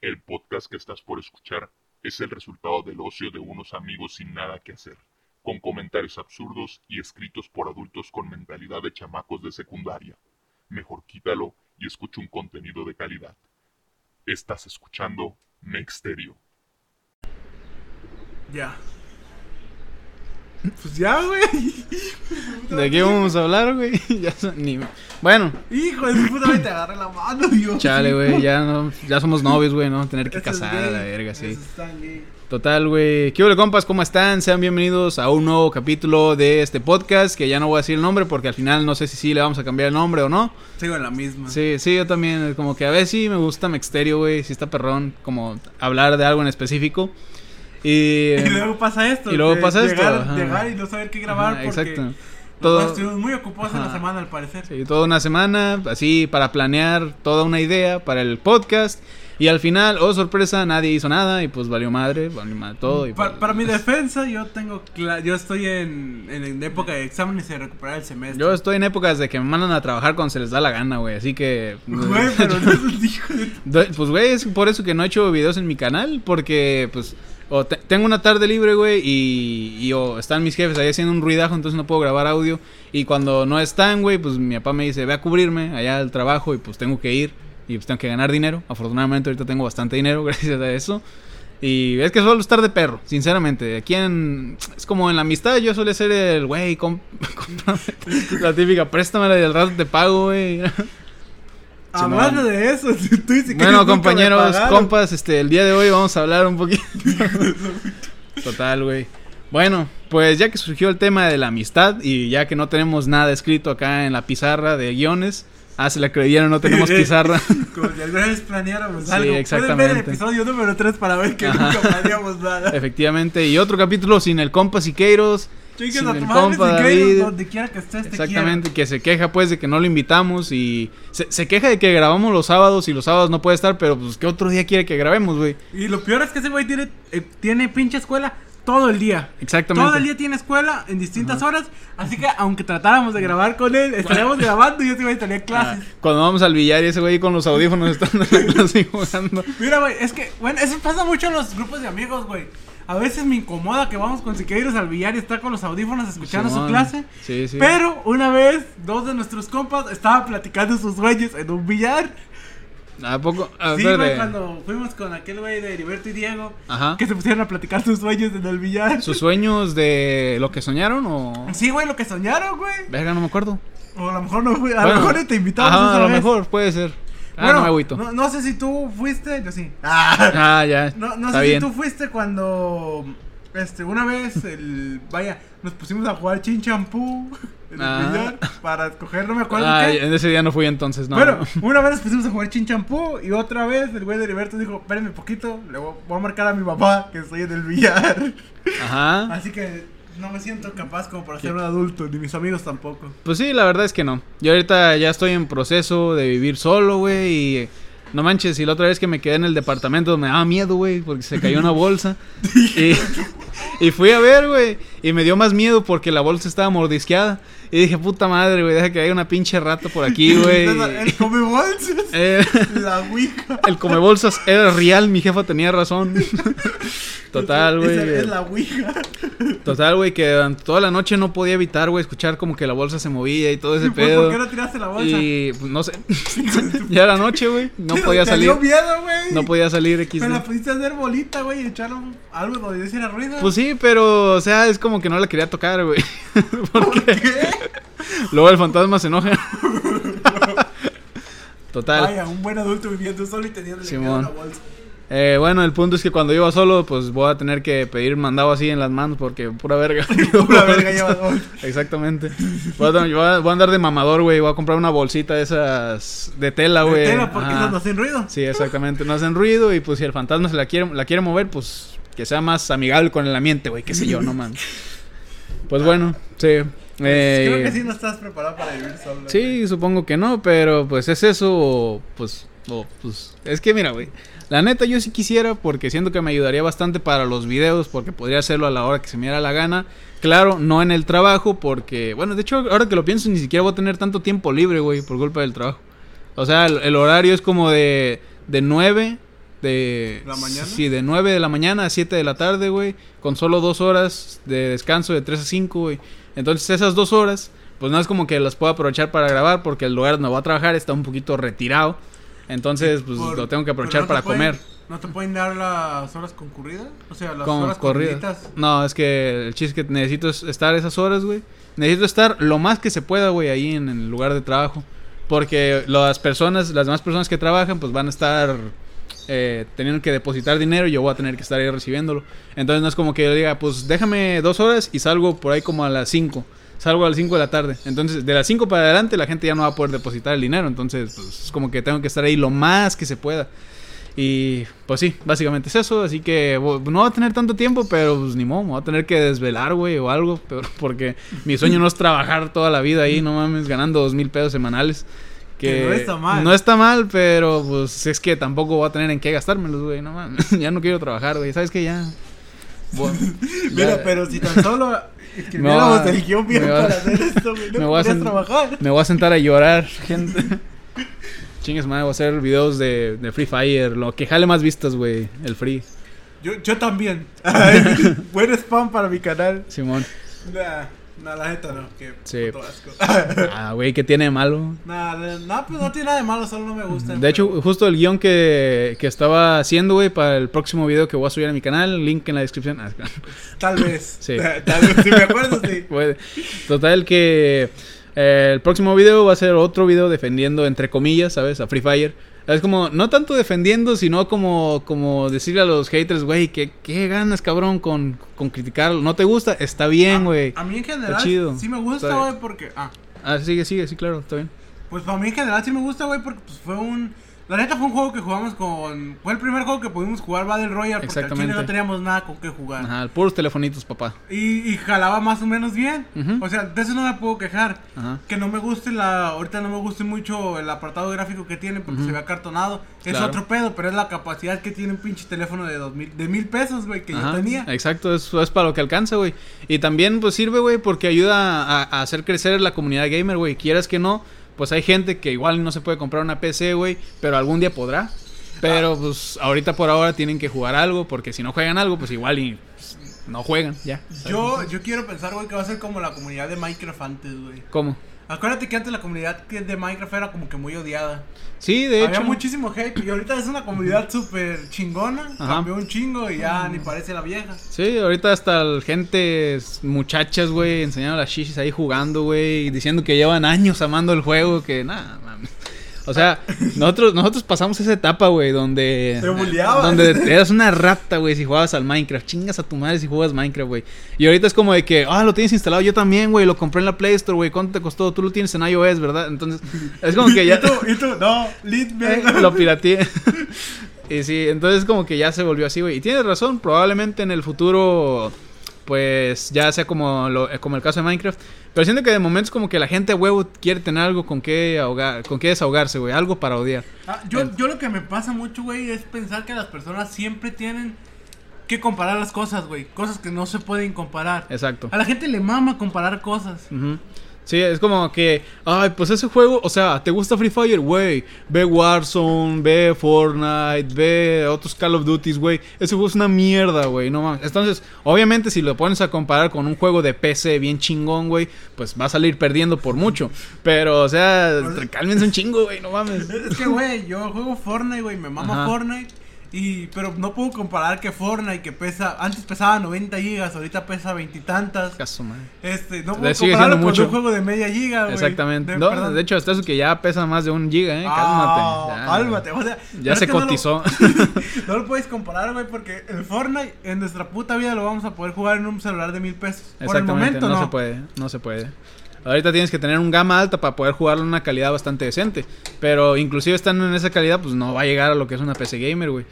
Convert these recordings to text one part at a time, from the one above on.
El podcast que estás por escuchar es el resultado del ocio de unos amigos sin nada que hacer, con comentarios absurdos y escritos por adultos con mentalidad de chamacos de secundaria. Mejor quítalo y escucha un contenido de calidad. Estás escuchando Mexterio. Ya. Pues ya, güey. ¿De qué vamos a hablar, güey? ya son- ni... Bueno, Hijo de su puta, te agarré la mano, yo. chale, güey, ya, no, ya somos novios, güey, ¿no? Tener que Eso es casar a la verga, sí. eso. Total, güey. ¿Qué hola, compas? ¿Cómo están? Sean bienvenidos a un nuevo capítulo de este podcast, que ya no voy a decir el nombre porque al final no sé si sí le vamos a cambiar el nombre o no. Sigo en la misma. Sí, sí, yo también, como que a veces sí me gusta Mexterio, güey, sí está perrón, como hablar de algo en específico. Y... Y luego pasa esto. Y luego pasa esto, llegar, y no saber qué grabar Ajá, porque exacto. Todo... Estuvimos muy ocupados en la semana, al parecer. Sí, toda una semana, así para planear toda una idea para el podcast. Y al final, oh sorpresa, nadie hizo nada y pues valió madre, valió madre todo. Y Pa- pues- para mi defensa, yo tengo yo estoy en, en, época de exámenes y de recuperar el semestre. Yo estoy en épocas de que me mandan a trabajar cuando se les da la gana, güey. Así que. Güey, pero no es Pues, güey, es por eso que no he hecho videos en mi canal. Porque, pues, o te- tengo una tarde libre, güey, y, o están mis jefes ahí haciendo un ruidajo, entonces no puedo grabar audio. Y cuando no están, güey, pues mi papá me dice, ve a cubrirme allá al trabajo y pues tengo que ir. Y pues tengo que ganar dinero. Afortunadamente ahorita tengo bastante dinero gracias a eso. Y es que suelo estar de perro, sinceramente. Aquí en... Es como en la amistad yo suele ser el, güey, com- cómprame la típica, préstamela y al rato te pago, güey. Hablando de eso, tú dices que Bueno, compañeros, compas, este, el día de hoy vamos a hablar un poquito. Total, güey. Bueno, pues ya que surgió el tema de la amistad y ya que no tenemos nada escrito acá en la pizarra de guiones, ah, se la creyeron, no tenemos pizarra. Como si alguna vez planeáramos Sí, algo. Pueden ver el exactamente. episodio número 3 para ver que Ajá. nunca planeamos nada. Efectivamente, y otro capítulo sin el compa Siqueiros. A tu el madre, David. donde quiera que estés, te Exactamente, que se queja pues de que no lo invitamos y se, se queja de que grabamos los sábados y los sábados no puede estar, pero pues ¿qué otro día quiere que grabemos, güey? Y lo peor es que ese güey tiene, eh, tiene pinche escuela todo el día. Exactamente. Todo el día tiene escuela en distintas horas. Así que aunque tratáramos de grabar con él, estaríamos grabando y ese güey estaría en clases. Ah, Cuando vamos al billar y ese güey con los audífonos estando en la clase jugando. Mira, güey, es que, bueno, eso pasa mucho en los grupos de amigos, güey. A veces me incomoda que vamos con Siqueiros al billar y está con los audífonos escuchando su clase. Sí, sí. Pero una vez, dos de nuestros compas estaban platicando sus sueños en un billar. ¿A poco? A sí, güey, cuando fuimos con aquel güey de Heriberto y Diego, Ajá. que se pusieron a platicar sus sueños en el billar. ¿Sus sueños de lo que soñaron o...? Sí, güey, lo que soñaron, güey. Verga, no me acuerdo. O a lo mejor no fue, a Bueno, lo mejor te invitamos Ajá, esa a lo vez. mejor, puede ser. Ah, Bueno, no me agüito. No, no sé si tú fuiste, yo sí. Ah. Ah, ya. No, no sé bien. si tú fuiste cuando este una vez el vaya, nos pusimos a jugar chin champú en el Ah. billar para escoger, no me acuerdo Ah, qué. en ese día no fui entonces, no. Bueno, una vez nos pusimos a jugar chin champú y otra vez el güey de Heriberto dijo, espérenme poquito, le voy, voy a marcar a mi papá que estoy en el billar. Ajá. Así que no me siento capaz como para ser un adulto, ni mis amigos tampoco. Pues sí, la verdad es que no. Yo ahorita ya estoy en proceso de vivir solo, güey, y... No manches, y la otra vez que me quedé en el departamento me daba miedo, güey, porque se cayó una bolsa. y, y fui a ver, güey, y me dio más miedo porque la bolsa estaba mordisqueada. Y dije, puta madre, güey, deja que haya una pinche rata por aquí, güey. El come bolsas, Eh, la ouija. el come bolsas era real, mi jefa tenía razón. Total, güey. Es la ouija. Total, güey, que durante toda la noche no podía evitar, güey, escuchar como que la bolsa se movía y todo ese Pues, pedo. ¿Por qué no tiraste la bolsa? Y pues, no sé, ya era noche, güey, no podía te salir. dio miedo, güey. No podía salir X. Pero la pudiste hacer bolita, güey, y echar algo donde hiciera ruido. Pues sí, pero, o sea, es como que no la quería tocar, güey. Porque ¿Por qué? luego el fantasma se enoja. Total. Vaya, un buen adulto viviendo solo y teniendo una bolsa. Eh, bueno, el punto es que cuando iba solo, pues voy a tener que pedir mandado así en las manos porque pura verga. Pura verga lleva bolsa. Exactamente. Voy a, voy a- andar de mamador, güey. Voy a comprar una bolsita de esas de tela, De güey. tela, porque esas no hacen ruido. Sí, exactamente. No hacen ruido y pues si el fantasma se la quiere, la quiere mover, pues que sea más amigable con el ambiente, güey. Qué sé yo, no man. Pues bueno, sí. Eh, Creo que sí no estás preparado para vivir solo. güey. Sí, supongo que no, pero pues es eso, o, pues, o, pues, es que mira, güey, la neta yo sí quisiera porque siento que me ayudaría bastante para los videos, porque podría hacerlo a la hora que se me diera la gana. Claro, no en el trabajo, porque, bueno, de hecho, ahora que lo pienso, ni siquiera voy a tener tanto tiempo libre, güey, por culpa del trabajo. O sea, el, el horario es como de, de 9 De, ¿La mañana? Sí, de 9 de la mañana a 7 de la tarde, güey. Con solo dos horas de descanso de 3 a 5, güey. Entonces esas dos horas, pues no es como que las puedo aprovechar para grabar porque el lugar donde voy a trabajar está un poquito retirado. Entonces, pues Por- lo tengo que aprovechar no para pueden- comer. ¿No te pueden dar las horas concurridas? O sea, las Con horas corridas. No, es que el chiste que necesito es estar esas horas, güey. Necesito estar lo más que se pueda, güey, ahí en el lugar de trabajo. Porque las personas, las demás personas que trabajan, pues van a estar eh, teniendo que depositar dinero y yo voy a tener que estar ahí recibiéndolo. Entonces no es como que yo diga, pues déjame dos horas y salgo por ahí como a las 5. Salgo a las 5 de la tarde. Entonces, de las 5 para adelante, la gente ya no va a poder depositar el dinero. Entonces, pues, es como que tengo que estar ahí lo más que se pueda. Y pues sí, básicamente es eso. Así que no va a tener tanto tiempo, pero pues ni modo, me voy a tener que desvelar, güey, o algo. Pero, porque mi sueño no es trabajar toda la vida ahí, no mames, ganando dos mil pesos semanales. Que, Que no está mal. No está mal, pero pues es que tampoco voy a tener en qué gastármelos, güey, no mames. ya no quiero trabajar, güey. ¿Sabes qué? Ya. Bueno, Mira, ya- pero si tan solo Me escribiéramos el guion bien me va- para hacer esto, güey, me no voy a trabajar. Me voy a sentar a llorar, gente. Chingues, madre, voy a hacer videos de, de Free Fire, lo que jale más vistas, güey, el Free. Yo, yo también. Buen spam para mi canal. Simón. Nah, nah, la neta no. Que Sí. asco. Ah, güey, ¿qué tiene de malo? Nah, nah, pues no tiene nada de malo, solo no me gusta. De hecho, justo el guion que, que estaba haciendo, güey, para el próximo video que voy a subir a mi canal, link en la descripción. Ah, Tal vez. Sí. Tal vez, si me acuerdo, sí. puede. Total que eh, el próximo video va a ser otro video defendiendo, entre comillas, ¿sabes? A Free Fire. Es como, no tanto defendiendo, sino como, como decirle a los haters, güey, que qué ganas, cabrón, con, con criticarlo. ¿No te gusta? Está bien, güey. A mí en general chido. sí me gusta, Está- güey, porque... Ah, Ah, sigue, sigue, sí, claro, está bien. pues para mí en general sí me gusta, güey, porque pues fue un... La neta fue un juego que jugamos con... Fue el primer juego que pudimos jugar Battle Royale porque al chile no teníamos nada con qué jugar. Ajá, puros telefonitos, papá. Y, y jalaba más o menos bien. O sea, de eso no me puedo quejar. Ajá. Que no me guste la... Ahorita no me guste mucho el apartado gráfico que tiene porque se ve acartonado. Es otro pedo, pero es la capacidad que tiene un pinche teléfono de dos mil, de mil pesos, güey, que yo tenía. Exacto, eso es para lo que alcanza, güey. Y también, pues sirve, güey, porque ayuda a, a hacer crecer la comunidad gamer, güey. Quieras que no, pues hay gente que igual no se puede comprar una PC, güey, pero algún día podrá. Pero, Ah. pues ahorita por ahora tienen que jugar algo, porque si no juegan algo, pues igual y pues, no juegan, ya. Yo, yo quiero pensar, güey, que va a ser como la comunidad de Minecraft antes, güey. ¿Cómo? Acuérdate que antes la comunidad de Minecraft era como que muy odiada. Sí, de Había hecho. muchísimo hate y ahorita es una comunidad súper chingona. Ajá. Cambió un chingo y ya ni parece la vieja. Sí, ahorita hasta el gente, muchachas, güey, enseñando las shishis ahí jugando, güey, y diciendo que llevan años amando el juego, que nada, mames. O sea, nosotros, nosotros pasamos esa etapa, güey, donde... Te bulleaban. Donde eras una rata, güey, si jugabas al Minecraft. Chingas a tu madre si juegas Minecraft, güey. Y ahorita es como de que, ah, lo tienes instalado yo también, güey, lo compré en la Play Store, güey. ¿Cuánto te costó? Tú lo tienes en iOS, ¿verdad? Entonces, es como que ya... ¿Y tú? ¿Y tú? No, lead me. lo pirateé. y sí, entonces como que ya se volvió así, güey. Y tienes razón, probablemente en el futuro, pues ya sea como, lo, como el caso de Minecraft. Pero siento que de momento es como que la gente huevo quiere tener algo con qué ahogar, con qué desahogarse, güey. Algo para odiar. Ah, yo, El- yo lo que me pasa mucho, güey, es pensar que las personas siempre tienen que comparar las cosas, güey. Cosas que no se pueden comparar. Exacto. A la gente le mama comparar cosas. Ujú. Sí, es como que, ay, pues ese juego, o sea, ¿te gusta Free Fire? Güey, ve Warzone, ve Fortnite, ve otros Call of Duty, güey. Ese juego es una mierda, güey, no mames. Entonces, obviamente, si lo pones a comparar con un juego de PC bien chingón, güey, pues va a salir perdiendo por mucho. Pero, o sea, cálmense un chingo, güey, no mames. Es que, güey, yo juego Fortnite, güey, me mama Ajá. Fortnite. Y, pero no puedo comparar que Fortnite, que pesa, antes pesaba 90 gigas, ahorita pesa veintitantas. Este, no puedo compararlo con mucho. un juego de media giga, güey. Exactamente. De- No, perdón. de hecho, hasta eso que ya pesa más de un giga, eh. Ah, Cálmate. Ya. cálmate, o sea, pero Ya se que no lo- cotizó. No lo puedes comparar, güey, porque el Fortnite en nuestra puta vida lo vamos a poder jugar en un celular de mil pesos. Por el momento no, no. se puede, no se puede. Ahorita tienes que tener un gama alta para poder jugarlo en una calidad bastante decente. Pero inclusive estando en esa calidad, pues no va a llegar a lo que es una PC gamer, güey.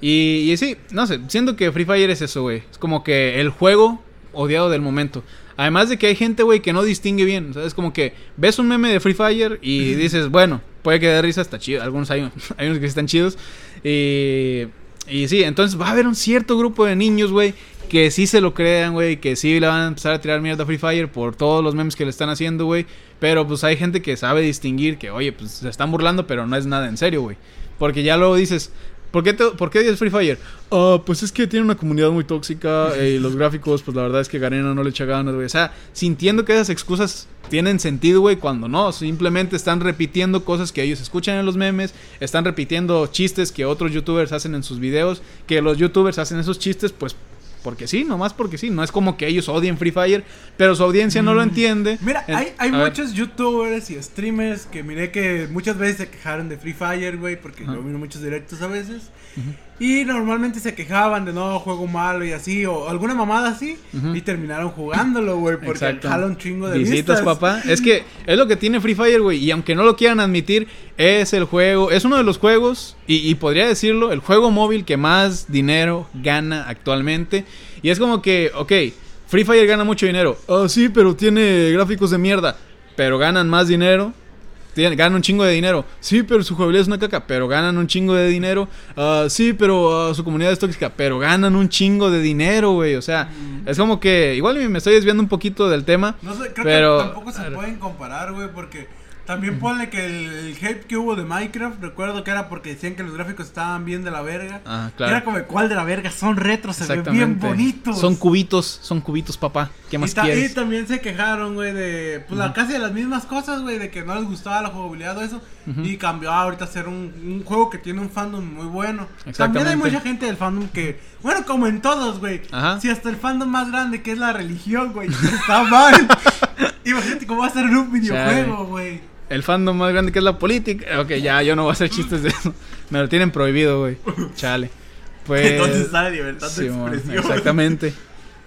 Y, y sí, no sé, siento que Free Fire es eso, güey. Es como que el juego odiado del momento. Además de que hay gente, güey, que no distingue bien. O sea, es como que ves un meme de Free Fire y dices, bueno, puede que dé risa, está chido. Algunos hay, hay unos que sí están chidos. Y, y sí, entonces va a haber un cierto grupo de niños, güey, que sí se lo crean, güey, que sí le van a empezar a tirar mierda a Free Fire por todos los memes que le están haciendo, güey. Pero pues hay gente que sabe distinguir que, oye, pues se están burlando, pero no es nada en serio, güey. Porque ya luego dices, ¿por qué, te- ¿por qué odias Free Fire? Ah, pues es que tiene una comunidad muy tóxica eh, y los gráficos, pues la verdad es que Garena no le echa ganas, güey. O sea, sintiendo que esas excusas tienen sentido, güey, cuando no. Simplemente están repitiendo cosas que ellos escuchan en los memes, están repitiendo chistes que otros youtubers hacen en sus videos, que los youtubers hacen esos chistes, pues porque sí, nomás porque sí. No es como que ellos odien Free Fire, pero su audiencia no lo entiende. Mira, hay, hay ver. muchos youtubers y streamers que miré que muchas veces se quejaron de Free Fire, güey, porque yo miro muchos directos a veces. Y normalmente se quejaban de no, juego malo y así, o alguna mamada así, y terminaron jugándolo, güey, porque Exacto. jala un chingo de Visitas, vistas. papá. Es que es lo que tiene Free Fire, güey. Y aunque no lo quieran admitir, es el juego, es uno de los juegos, y, y podría decirlo, el juego móvil que más dinero gana actualmente. Y es como que, ok, Free Fire gana mucho dinero. Ah, sí, pero tiene gráficos de mierda. Pero ganan más dinero. Tienen- ganan un chingo de dinero. Sí, pero su jugabilidad es una caca. Pero ganan un chingo de dinero. Ah, sí, pero ah, su comunidad es tóxica. Pero ganan un chingo de dinero, güey. O sea, es como que. Igual me estoy desviando un poquito del tema. No sé, creo Pero- que tampoco se pueden comparar, güey, porque también ponle que el, hate que hubo de Minecraft, recuerdo que era porque decían que los gráficos estaban bien de la verga. Ah, claro. Era como, ¿cuál de la verga? Son retros, se ven bien bonitos. Son cubitos, son cubitos, papá. ¿Qué más y, quieres? y también se quejaron, güey, de pues, la- casi de las mismas cosas, güey, de que no les gustaba la jugabilidad o eso. Y cambió ahorita a ser un, un juego que tiene un fandom muy bueno. También hay mucha gente del fandom que, bueno, como en todos, güey. Si hasta el fandom más grande, que es la religión, güey, está mal. Imagínate cómo va a ser en un videojuego, güey. El fandom más grande que es la política. Ok, ya, yo no voy a hacer chistes de eso. Me lo tienen prohibido, güey. Chale. Pues. Entonces está la libertad de expresión. exactamente.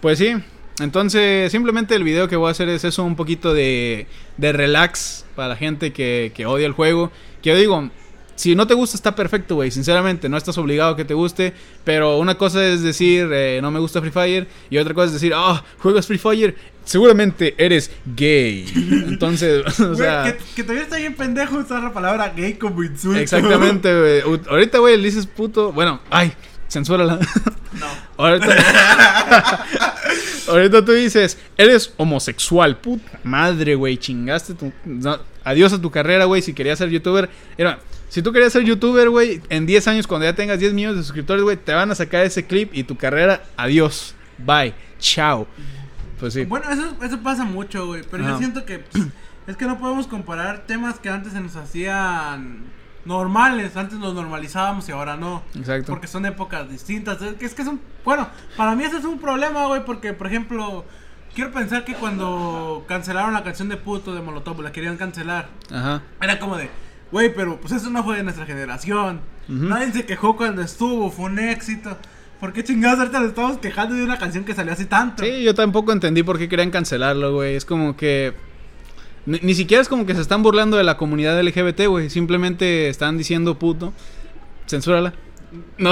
Pues sí. Entonces, simplemente el video que voy a hacer es eso, un poquito de, de relax para la gente que, que odia el juego. Que yo digo, si no te gusta está perfecto, güey. Sinceramente, no estás obligado a que te guste. Pero una cosa es decir, eh, no me gusta Free Fire. Y otra cosa es decir, ah, juegas Free Fire. Seguramente eres gay. Entonces, o sea... que, que todavía está bien pendejo usar la palabra gay como insulto. Exactamente, güey. Ahorita, güey, le dices puto. Bueno, ay, censúrala. No. Ahorita, ahorita tú dices, eres homosexual, puta madre, güey. Chingaste tu. no, adiós a tu carrera, güey. Si querías ser youtuber. Era, si tú querías ser youtuber, güey, en 10 años, cuando ya tengas 10 millones de suscriptores, güey, te van a sacar ese clip y tu carrera, adiós. Bye. Chao. Pues sí. Bueno, eso, eso pasa mucho, güey. Pero yo Ajá. siento que pues, es que no podemos comparar temas que antes se nos hacían normales. Antes los normalizábamos y ahora no. Exacto. Porque son épocas distintas. Es que es, un. Bueno, para mí eso es un problema, güey. Porque, por ejemplo, quiero pensar que cuando cancelaron la canción de puto de Molotov, la querían cancelar. Ajá. Era como de, güey, pero pues eso no fue de nuestra generación. Nadie se quejó cuando estuvo, fue un éxito. ¿Por qué chingados ahorita nos estamos quejando de una canción que salió hace tanto? Sí, yo tampoco entendí por qué querían cancelarlo, güey. Es como que. Ni, ni siquiera es como que se están burlando de la comunidad LGBT, güey. Simplemente están diciendo puto. Censúrala. No.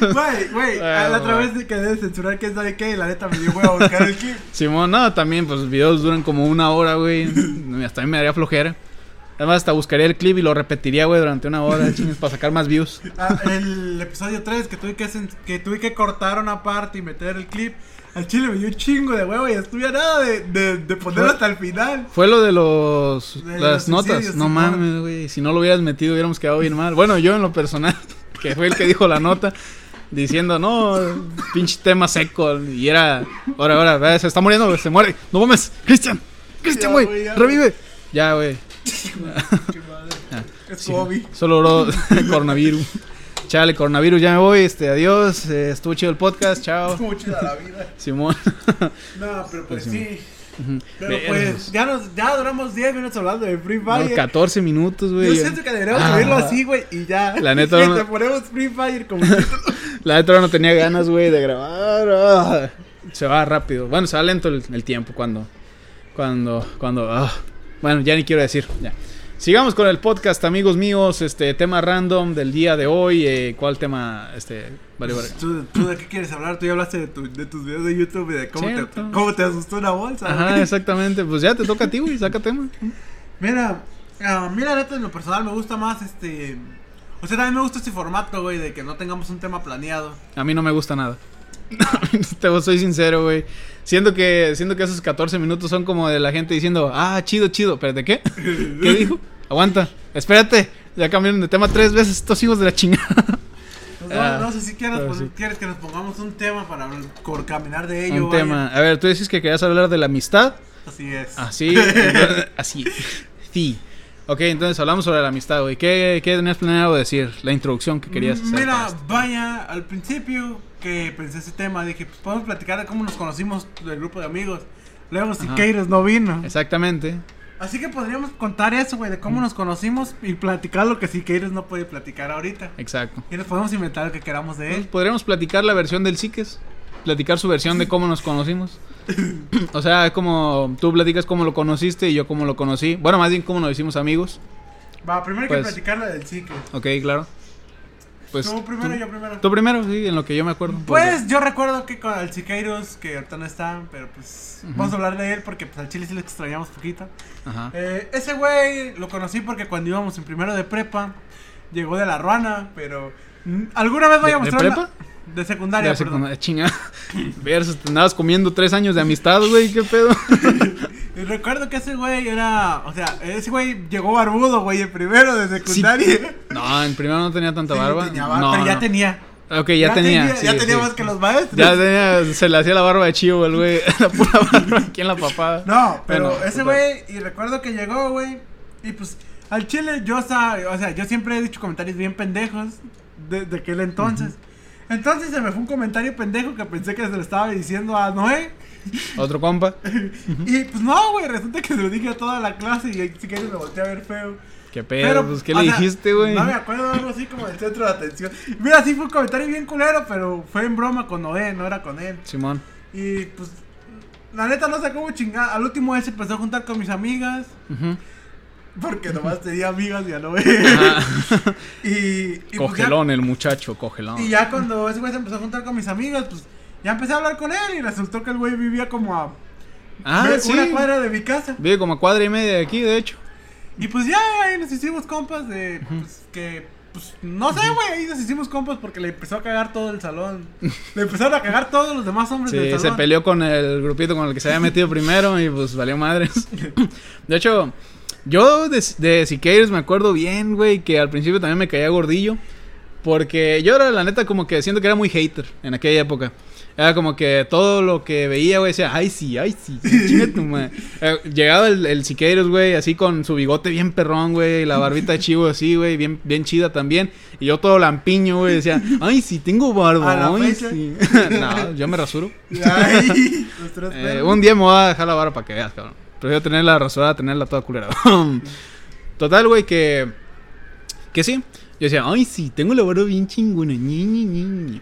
Güey, güey, la otra vez que de censurar que sabe qué, la neta me dio a buscar el clip. Simón, no, también, pues los videos duran como una hora, güey. Hasta a mí me daría flojera. Además, hasta buscaría el clip y lo repetiría, güey, durante una hora, chingues, para sacar más views. Ah, el episodio 3 que tuve que, que tuve que cortar una parte y meter el clip. Al chile me dio un chingo de huevo y estuve a nada de, de, de ponerlo hasta el final. Fue lo de los De las los notas. No mames, güey. Si no lo hubieras metido, hubiéramos quedado bien mal. Bueno, yo en lo personal, que fue el que dijo la nota, diciendo, no, pinche tema seco. Y era, ahora, ahora, se está muriendo, se muere. No mames, Cristian, Cristian, güey, revive. Ya, güey. Qué madre. Ah, Es sí, COVID. Solo duró coronavirus. Chale, coronavirus, ya me voy. Este, adiós. eh, estuvo chido el podcast. Chao. Es como chida la vida. Simón. No, pero pues Pues, sí. Pero pues ya, nos, ya duramos 10 minutos hablando de Free No, Fire. 14 minutos, güey. Yo siento que deberíamos Ah. subirlo así, güey, y ya. La neta, Y no- te ponemos Free Fire como. La neta no tenía ganas, güey, de grabar. ah. Se va rápido. Bueno, se va lento el, el tiempo cuando. Cuando. Cuando. ah. Bueno, ya ni quiero decir. Ya. Sigamos con el podcast, amigos míos. Este tema random del día de hoy. eh, ¿Cuál tema? Este. Vale, vale. ¿Tú, tú de qué quieres hablar? Tú ya hablaste de, tu- de tus videos de YouTube y de cómo te, cómo te asustó una bolsa. Ajá, güey. exactamente. Pues ya te toca a ti, güey. Saca tema. Mira, ah, mira, neta, en lo personal me gusta más este. O sea, también me gusta este formato, güey, de que no tengamos un tema planeado. A mí no me gusta nada. Te soy sincero, güey. Siento que, siento que esos 14 minutos son como de la gente diciendo, ah, chido, chido. ¿Pero de qué? ¿Qué dijo? Aguanta, espérate. Ya cambiaron de tema tres veces estos hijos de la chingada. Pues, Ah, no, no sé si quieres, pero pues, sí. quieres que nos pongamos un tema para caminar de ello. Un vaya. tema. A ver, tú dices que querías hablar de la amistad. Así es. Así. así. Sí. Ok, entonces hablamos sobre la amistad, güey. ¿Qué, ¿Qué tenías planeado decir? La introducción que querías hacer. Mira, vaya, al principio que pensé ese tema, dije, pues podemos platicar de cómo nos conocimos del grupo de amigos. Luego Siqueiros no vino. Exactamente. Así que podríamos contar eso, güey, de cómo nos conocimos y platicar lo que Siqueiros no puede platicar ahorita. Exacto. Y nos podemos inventar lo que queramos de él. podríamos platicar la versión del Psiques. Platicar su versión de cómo nos conocimos. o sea, es como tú platicas cómo lo conociste y yo cómo lo conocí. Bueno, más bien cómo nos hicimos amigos. Va, primero hay Pues- que platicar la del Sique. Ok, claro. Pues tú primero, tú, yo primero. tú primero, sí, en lo que yo me acuerdo. Pues yo recuerdo que con el Siqueiros, que ahorita no está, pero pues Ujú. vamos a hablar de él porque pues al chile sí lo extrañamos poquito. Ajá. Eh, ese güey lo conocí porque cuando íbamos en primero de prepa, llegó de la ruana, pero mm, alguna vez voy a ¿De- de mostrar la- prepa? De secundaria, perdón. cómo- chinga. Versus, te andabas comiendo tres años de amistad, güey, qué pedo. Y recuerdo que ese güey era, o sea, ese güey llegó barbudo, güey, en primero de secundaria. No, en primero no tenía tanta Sí, barba. tenía barba, no, pero ya tenía. Ok, ya, tenía. ya sí, tenía más que los maestros. Ya tenía, se le hacía la barba de chivo el güey. La pura barba aquí en la papada. No, pero Bueno, ese güey, y recuerdo que llegó, güey, y pues al chile yo, o sea, yo siempre he dicho comentarios bien pendejos de, de aquel entonces. Entonces se me fue un comentario pendejo que pensé que se lo estaba diciendo a Noé. Otro compa. Y pues no, güey, resulta que se lo dije a toda la clase y si quieres me volteé a ver feo. Qué pedo, pues, ¿qué le sea, dijiste, güey? No me acuerdo, algo así como el centro de atención. Mira, sí fue un comentario bien culero, pero fue en broma con Noé, no era con él. Simón. Y pues, la neta no sé cómo chingar. Al último él se empezó a juntar con mis amigas. Ujú. Porque nomás tenía amigas y ya no y, y, pues, Cogelón el muchacho, cogelón. y ya cuando ese güey se empezó a juntar con mis amigas, pues ya empecé a hablar con él y resultó que el güey vivía como a Ah, sí. una cuadra de mi casa. Vive como a cuadra y media de aquí, de hecho. Y pues ya ahí nos hicimos compas de pues, que pues no sé, güey, ahí nos hicimos compas porque le empezó a cagar todo el salón. Le empezaron a cagar todos los demás hombres del Sí, se salón. peleó con el grupito con el que se había metido primero y pues valió madres. De hecho, yo de, de Siqueiros me acuerdo bien, güey, que al principio también me caía gordillo. Porque yo era, la neta, como que siento que era muy hater en aquella época. Era como que todo lo que veía, güey, decía, ay, sí, ay, sí, chinga tu madre". Eh, Llegaba el, el Siqueiros, güey, así con su bigote bien perrón, güey, la barbita de chivo así, güey, bien, bien chida también. Y yo todo lampiño, güey, decía, ay, sí, tengo barba, ay, fecha. sí. no, yo me rasuro. Ay, los tres Eh, un día me voy a dejar la barba para que veas, cabrón. Prefiero tenerla rasurada a tenerla toda culera. Total, güey, que. Que sí. Yo decía, ay, sí, tengo la barba bien chingona. ñi, ñi, ñi".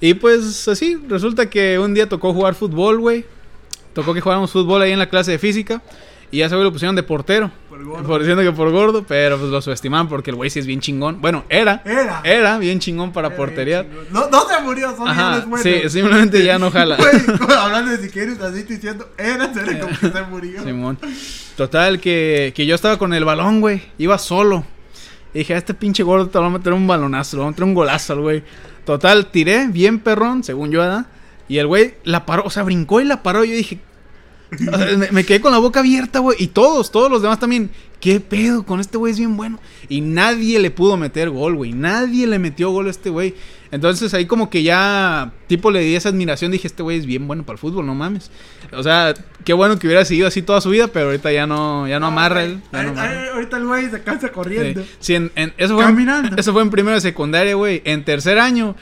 Y pues así, resulta que un día tocó jugar fútbol, güey. Tocó que jugáramos fútbol ahí en la clase de física. Y ya güey lo pusieron de portero. Por gordo. Por diciendo que por gordo, pero pues lo subestimaban porque el güey sí es bien chingón. Bueno, era. Era. Era bien chingón para Era chingón. No, no se murió, son Ajá, sí, simplemente ya no jala. Güey, hablando de si quieres así diciendo, era, era como que se murió. Simón. Total, que, que yo estaba con el balón, güey. Iba solo. Y dije, a este pinche gordo te va a meter un balonazo, le va a meter un golazo al güey. Total, tiré bien perrón, según yo, ¿verdad? Y el güey la paró, o sea, brincó y la paró. Y yo dije, me, me quedé con la boca abierta, güey. Y todos, todos los demás también. ¿Qué pedo? Con este güey es bien bueno. Y nadie le pudo meter gol, güey. Nadie le metió gol a este güey. Entonces ahí como que ya, tipo, le di esa admiración. Dije, este güey es bien bueno para el fútbol, no mames. O sea, qué bueno que hubiera seguido así toda su vida, pero ahorita ya no, ya no amarra él. no amarra. ay, ahorita el güey se cansa corriendo. Sí, Sí, en- en- eso, fue en, Caminando. eso fue en primero de secundaria, güey. En tercer año,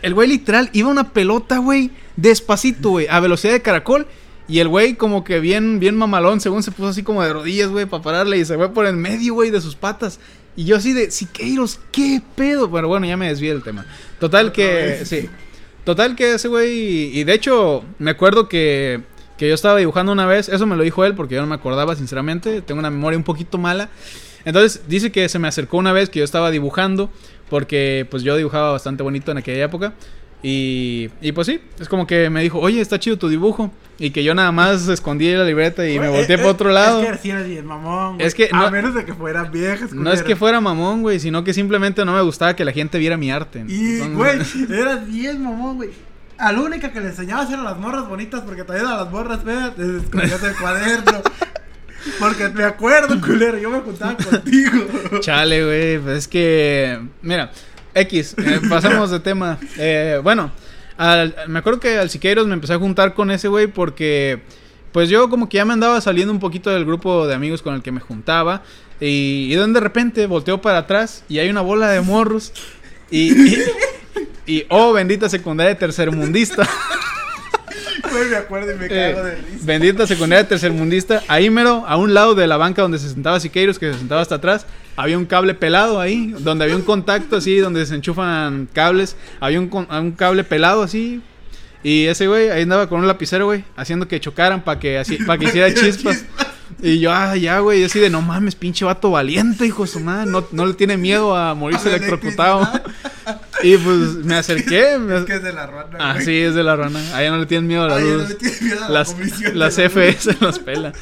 el güey literal iba una pelota, güey, despacito, güey, a velocidad de caracol. Y el güey como que bien, bien mamalón, según se puso así como de rodillas, güey, para pararle. Y se fue por en medio, güey, de sus patas. Y yo así de, Siqueiros, ¿qué pedo? Pero bueno, ya me desvié del tema. Total que, sí. Total que ese güey, y, y de hecho, me acuerdo que, que yo estaba dibujando una vez, eso me lo dijo él porque yo no me acordaba, sinceramente, tengo una memoria un poquito mala. Entonces, dice que se me acercó una vez que yo estaba dibujando, porque pues yo dibujaba bastante bonito en aquella época. Y, y pues sí, es como que me dijo, oye, está chido tu dibujo. Y que yo nada más escondí la libreta y me volteé eh, para otro lado. Es que sí eres bien mamón. güey. Es que A no- menos de que fueran viejas. No es que fuera mamón, güey, sino que simplemente no me gustaba que la gente viera mi arte. Y, Entonces- güey, eras bien mamón, güey. A la única que le enseñaba a hacer a las morras bonitas, porque todavía a las morras feas, te escondías el cuaderno. Porque me acuerdo, culero, yo me juntaba contigo. Chale, güey, pues es que, mira, X, eh, pasamos de tema. Eh, bueno, al- me acuerdo que al Siqueiros me empecé a juntar con ese güey porque, pues yo como que ya me andaba saliendo un poquito del grupo de amigos con el que me juntaba. Y, y de repente volteo para atrás y hay una bola de morros. Y, y, y, oh, bendita secundaria tercermundista. Güey, me acuerdo y me Eh, cago de risa. bendita secundaria tercermundista. Ahí mero, a un lado de la banca donde se sentaba Siqueiros, que se sentaba hasta atrás, había un cable pelado ahí, donde había un contacto así, donde se enchufan cables. Había un, un cable pelado así. Y ese güey ahí andaba con un lapicero, güey, haciendo que chocaran para que, así, para que hiciera chispas. Y yo, ah, ya, güey, yo así de, no mames, pinche vato valiente, hijo de su madre. No, no le tiene miedo a morirse electrocutado. Y pues me acerqué. me- Es que es de la rana. Ah, güey. sí, es de la rana. Allá no le tienen miedo a la no luz. le tiene miedo a la las las. FS las pela.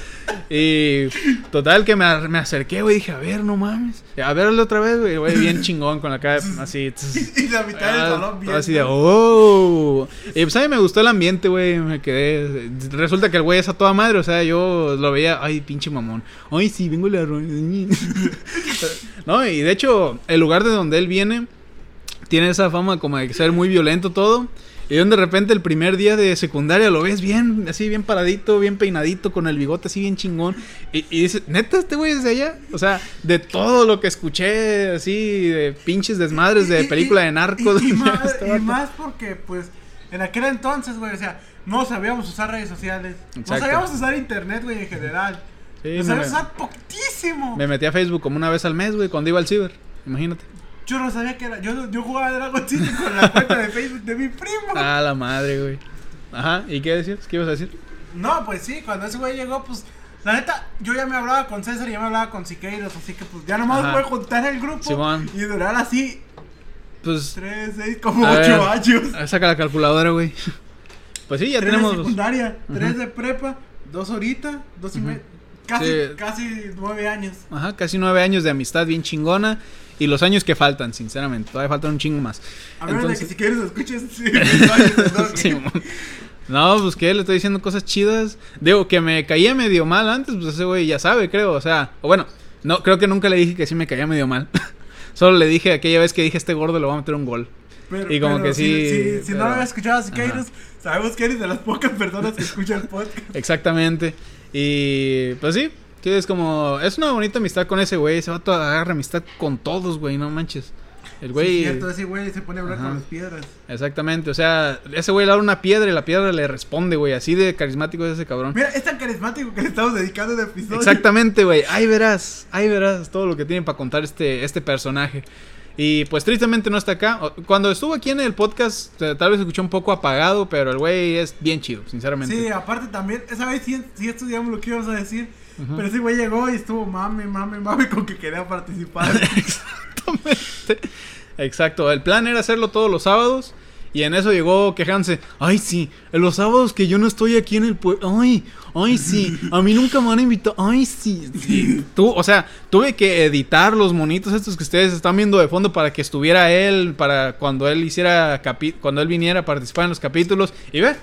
Y total que me, me acerqué, güey. Dije, a ver, no mames. A verlo otra vez, güey. Güey, bien chingón con la cara así. Y la mitad del Ah, salón bien. así de, oh. Y pues a mí me gustó el ambiente, güey. Me quedé. Resulta que el güey es a toda madre. O sea, yo lo veía, ay, pinche mamón. Ay, sí, vengo la ro- No, y de hecho, el lugar de donde él viene tiene esa fama como de ser muy violento todo. Y de repente el primer día de secundaria lo ves bien, así bien paradito, bien peinadito, con el bigote así bien chingón. Y, y dices, neta, este güey es de allá. O sea, de todo lo que escuché, así, de pinches desmadres de Y- y- película de narcos. Y, y más, Este y vato. más porque, pues, en aquel entonces, güey, o sea, no sabíamos usar redes sociales. Exacto. No sabíamos usar internet, güey, en general. Sí, me, sabíamos usar poquísimo. me metí a Facebook como una vez al mes, güey, cuando iba al ciber. Imagínate. Yo no sabía que era. Yo, yo jugaba Dragon City con la cuenta de Facebook de mi primo. Ah, la madre, güey. Ajá, ¿y qué decías? ¿Qué ibas a decir? No, pues sí, cuando ese güey llegó, pues. La neta, yo ya me hablaba con César y ya me hablaba con Siqueiros, así que pues ya nomás Ajá. voy a juntar el grupo Simón. y durar así Pues, 3, 6, como A 8 ver. años. saca la calculadora, güey. Pues sí, ya 3 tenemos. de secundaria, 3 de prepa, 2 ahorita, 2 y medio. Casi, Sí. casi 9 años. Ajá, casi nueve años de amistad bien chingona. Y los años que faltan, sinceramente. Todavía faltan un chingo más. A menos Entonces- de que si quieres escuches sí. No, pues que le estoy diciendo cosas chidas. Digo, que me caía medio mal antes, pues ese güey ya sabe, creo. O sea, o bueno, no, creo que nunca le dije que sí me caía medio mal. Solo le dije aquella vez que dije este gordo le va a meter un gol. Pero- Y como pero que si- sí, Si, si no pero- lo habías escuchado a Siqueiros, sabemos que eres de las pocas personas que escuchan el podcast. Exactamente. Y pues sí, que es como. Es una bonita amistad con ese güey. Ese vato agarra amistad con todos, güey, no manches. El güey. Sí, cierto, ese güey se pone a hablar Ajá. con las piedras. Exactamente, o sea, ese güey le da una piedra y la piedra le responde, güey. Así de carismático es ese cabrón. Mira, es tan carismático que le estamos dedicando el episodio. Exactamente, güey. Ahí verás, ahí verás todo lo que tiene para contar este, este personaje. Y pues tristemente no está acá. Cuando estuvo aquí en el podcast, eh, tal vez escuchó un poco apagado, pero el güey es bien chido, sinceramente. Sí, aparte también, esa vez sí, sí estudiamos lo que íbamos a decir. Pero ese güey llegó y estuvo mame, mame, mame con que quería participar. Exactamente. Exacto. El plan era hacerlo todos los sábados. Y en eso llegó quejándose. Ay, sí. En los sábados que yo no estoy aquí en el pueblo. Ay, ay, sí. A mí nunca me van a invitar. Ay, sí. sí. Tú, o sea, tuve que editar los monitos estos que ustedes están viendo de fondo para que estuviera él. Para cuando él hiciera. capi- Cuando él viniera a participar en los capítulos. Y ve.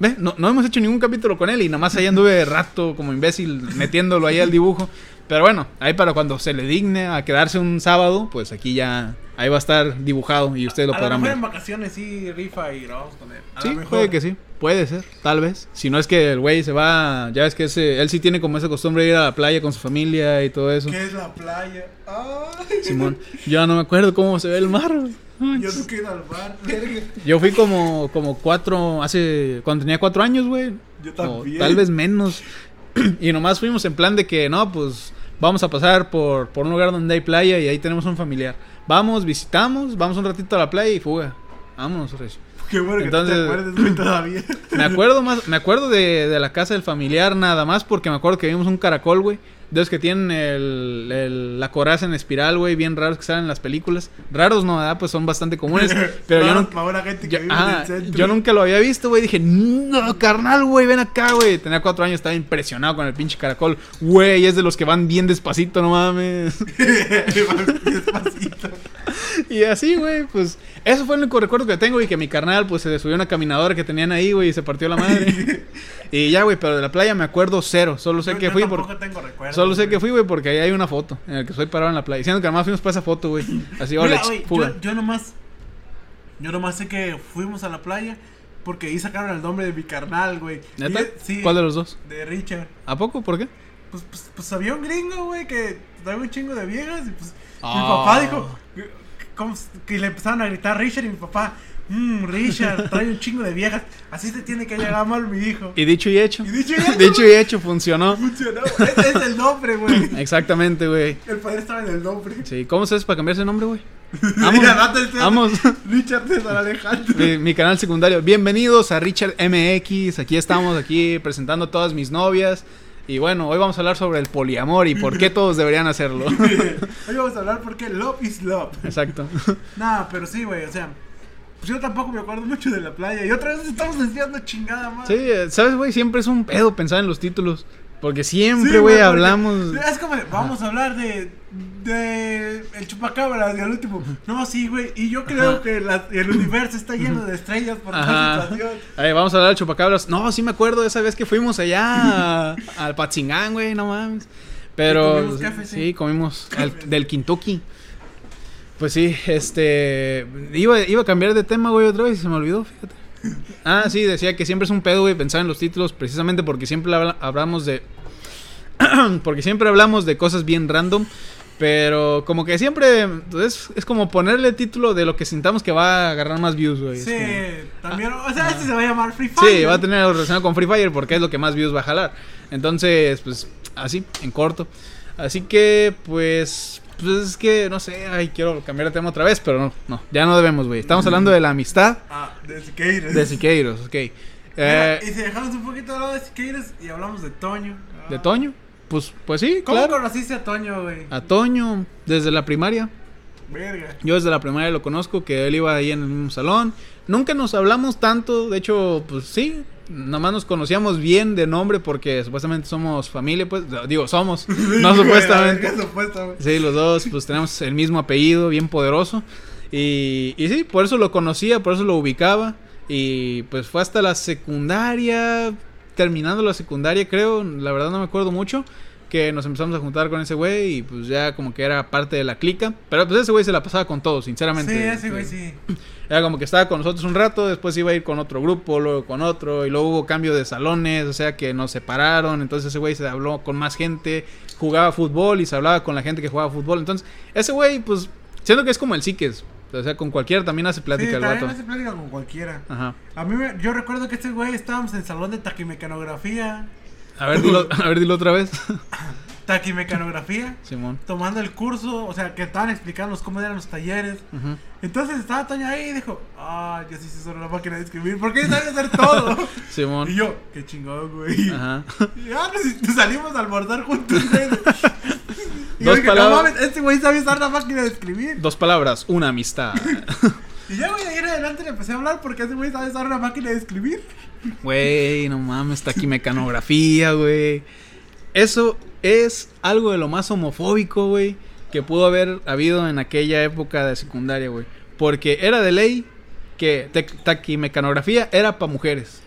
Ve, no, no hemos hecho ningún capítulo con él y nada más ahí anduve de rato como imbécil metiéndolo ahí al dibujo. Pero bueno, ahí para cuando se le digne a quedarse un sábado, pues aquí ya, ahí va a estar dibujado y ustedes lo a lo podrán ver. en vacaciones sí rifa y grabamos con él. A Sí, puede que sí, puede ser, tal vez. Si no es que el güey se va, ya ves que ese, él sí tiene como esa costumbre de ir a la playa con su familia y todo eso. ¿Qué es la playa? Ay. Simón, yo no me acuerdo cómo se ve el mar. Ay, Yo he ido al verga. Yo fui como, como cuatro, hace, cuando tenía cuatro años, güey. Yo O también. tal vez menos. y nomás fuimos en plan de que, no, pues vamos a pasar por, por un lugar donde hay playa y ahí tenemos un familiar. Vamos, visitamos, vamos un ratito a la playa y fuga. Vámonos, Recio. Qué bueno que Entonces- te acuerdes, güey, todavía. Me acuerdo más, me acuerdo de, de la casa del familiar nada más porque me acuerdo que vimos un caracol, güey. De esos que tienen el, el- la coraza en espiral, güey, bien raros que salen en las películas. Raros no, ¿verdad? Pues son bastante comunes. Pero yo nunca... para gente que Yo, vive en el centro. yo nunca lo había visto, güey. Dije, no, carnal, güey, ven acá, güey. Tenía cuatro años, estaba impresionado con el pinche caracol. Güey, es de los que van bien despacito, no mames. Despacito. y así, güey, pues eso fue el único recuerdo que tengo y que mi carnal pues se subió a una caminadora que tenían ahí, güey, y se partió la madre. y ya, güey, pero de la playa me acuerdo cero, solo sé Yo- que yo fui tampoco por tengo recuerdos, Solo sé güey. que fui, güey, porque ahí hay una foto en la que estoy parado en la playa. Diciendo que además fuimos para esa foto, güey. Así, hola, yo, yo nomás. Yo nomás sé que fuimos a la playa porque ahí sacaron el nombre de mi carnal, güey. ¿Neta? Y- Sí. ¿Cuál de los dos? De Richard. ¿A poco? ¿Por qué? Pues, pues, pues había un gringo, güey, que traía un chingo de viejas y pues mi Ah. papá dijo ¿cómo que le empezaron a gritar Richard y mi papá, mmm, Richard, trae un chingo de viejas, así se tiene que llegar mal mi hijo. Y dicho y hecho. Y dicho y hecho, Dicho y hecho, funcionó. Funcionó, ese es el nombre, güey. Exactamente, güey. El padre estaba en el nombre. Sí, ¿cómo se hace para cambiarse el nombre, güey? El- Vamos. Richard César Alejandro. mi, mi canal secundario. Bienvenidos a Richard MX. Aquí estamos, aquí presentando a todas mis novias. Y bueno, hoy vamos a hablar sobre el poliamor y por qué todos deberían hacerlo. Hoy vamos a hablar porque love is love. Exacto. Nah, pero sí, güey, o sea, pues yo tampoco me acuerdo mucho de la playa. Y otra vez estamos desviando chingada más. Sí, eh, ¿sabes, güey? Siempre es un pedo pensar en los títulos. Porque siempre, güey, hablamos. Es como, de, vamos a hablar de. de. el chupacabras y al último. No, sí, güey. Y yo creo Ajá. que la- el universo está lleno de estrellas por Ajá. situación. Vamos a hablar de chupacabras. No, sí me acuerdo de esa vez que fuimos allá al Patzingán, güey, no mames. Pero comimos café, sí, sí. comimos el- del Kentucky. Pues sí, este iba, iba a cambiar de tema, güey, otra vez y se me olvidó, fíjate. Ah, sí, decía que siempre es un pedo, güey, pensar en los títulos precisamente porque siempre habla- hablamos de porque siempre hablamos de cosas bien random, pero como que siempre es, es como ponerle título de lo que sintamos que va a agarrar más views, güey. Sí, como- también. O sea, este se va a llamar Free Fire. Sí, va a tener algo relacionado con Free Fire porque es lo que más views va a jalar. Entonces, pues, así, en corto. Así que, pues, pues es que, no sé, ay, quiero cambiar de tema otra vez, pero no, no, ya no debemos, güey. Estamos hablando de la amistad Ah, de Siqueiros. de Siqueiros, ok. Mira, Eh, y si dejamos un poquito de lado de Siqueiros y hablamos de Toño. ¿De. Toño? Pues, pues sí, ¿Cómo claro. conociste a Toño, güey? A Toño, desde la primaria. Verga. Yo desde la primaria lo conozco, que él iba ahí en el mismo salón. Nunca nos hablamos tanto, de hecho, pues sí, nomás nos conocíamos bien de nombre porque supuestamente somos familia, pues, digo, somos, no supuestamente. Sí, los dos, pues tenemos el mismo apellido, bien poderoso. Y, y sí, por eso lo conocía, por eso lo ubicaba. Y pues fue hasta la secundaria, terminando la secundaria, creo, la verdad no me acuerdo mucho, que nos empezamos a juntar con ese güey y pues ya como que era parte de la clica. Pero pues ese güey se la pasaba con todos, sinceramente. Sí, ese güey sí. Era como que estaba con nosotros un rato, después iba a ir con otro grupo, luego con otro, y luego hubo cambio de salones, o sea que nos separaron, entonces ese güey se habló con más gente, jugaba fútbol y se hablaba con la gente que jugaba fútbol. Entonces, ese güey, pues, siento que es como el psiques, o sea, con cualquiera también hace plática sí, el vato. hace plática con cualquiera. Ajá. A mí, me- yo recuerdo que este güey estábamos en el salón de taquimecanografía. A ver, dilo, a ver, dilo otra vez. Taquimecanografía. Simón. Tomando el curso, o sea, que estaban explicándonos cómo eran los talleres. Entonces estaba Toño ahí y dijo, ah, yo sí sé sobre la máquina de escribir, porque sabes hacer todo. Simón. y yo, qué chingón, güey. Ajá. Y nos, nos salimos a almorzar juntos. Y yo Dos dije, palabras. no mames, este güey sabe usar la máquina de escribir. Dos palabras, una amistad. Y ya, güey, de ahí en adelante le empecé a hablar porque ese güey sabe usar una máquina de escribir. Güey, no mames, está aquí mecanografía, güey. Eso es algo de lo más homofóbico, güey, que pudo haber habido en aquella época de secundaria, güey. Porque era de ley que taquimecanografía era para mujeres.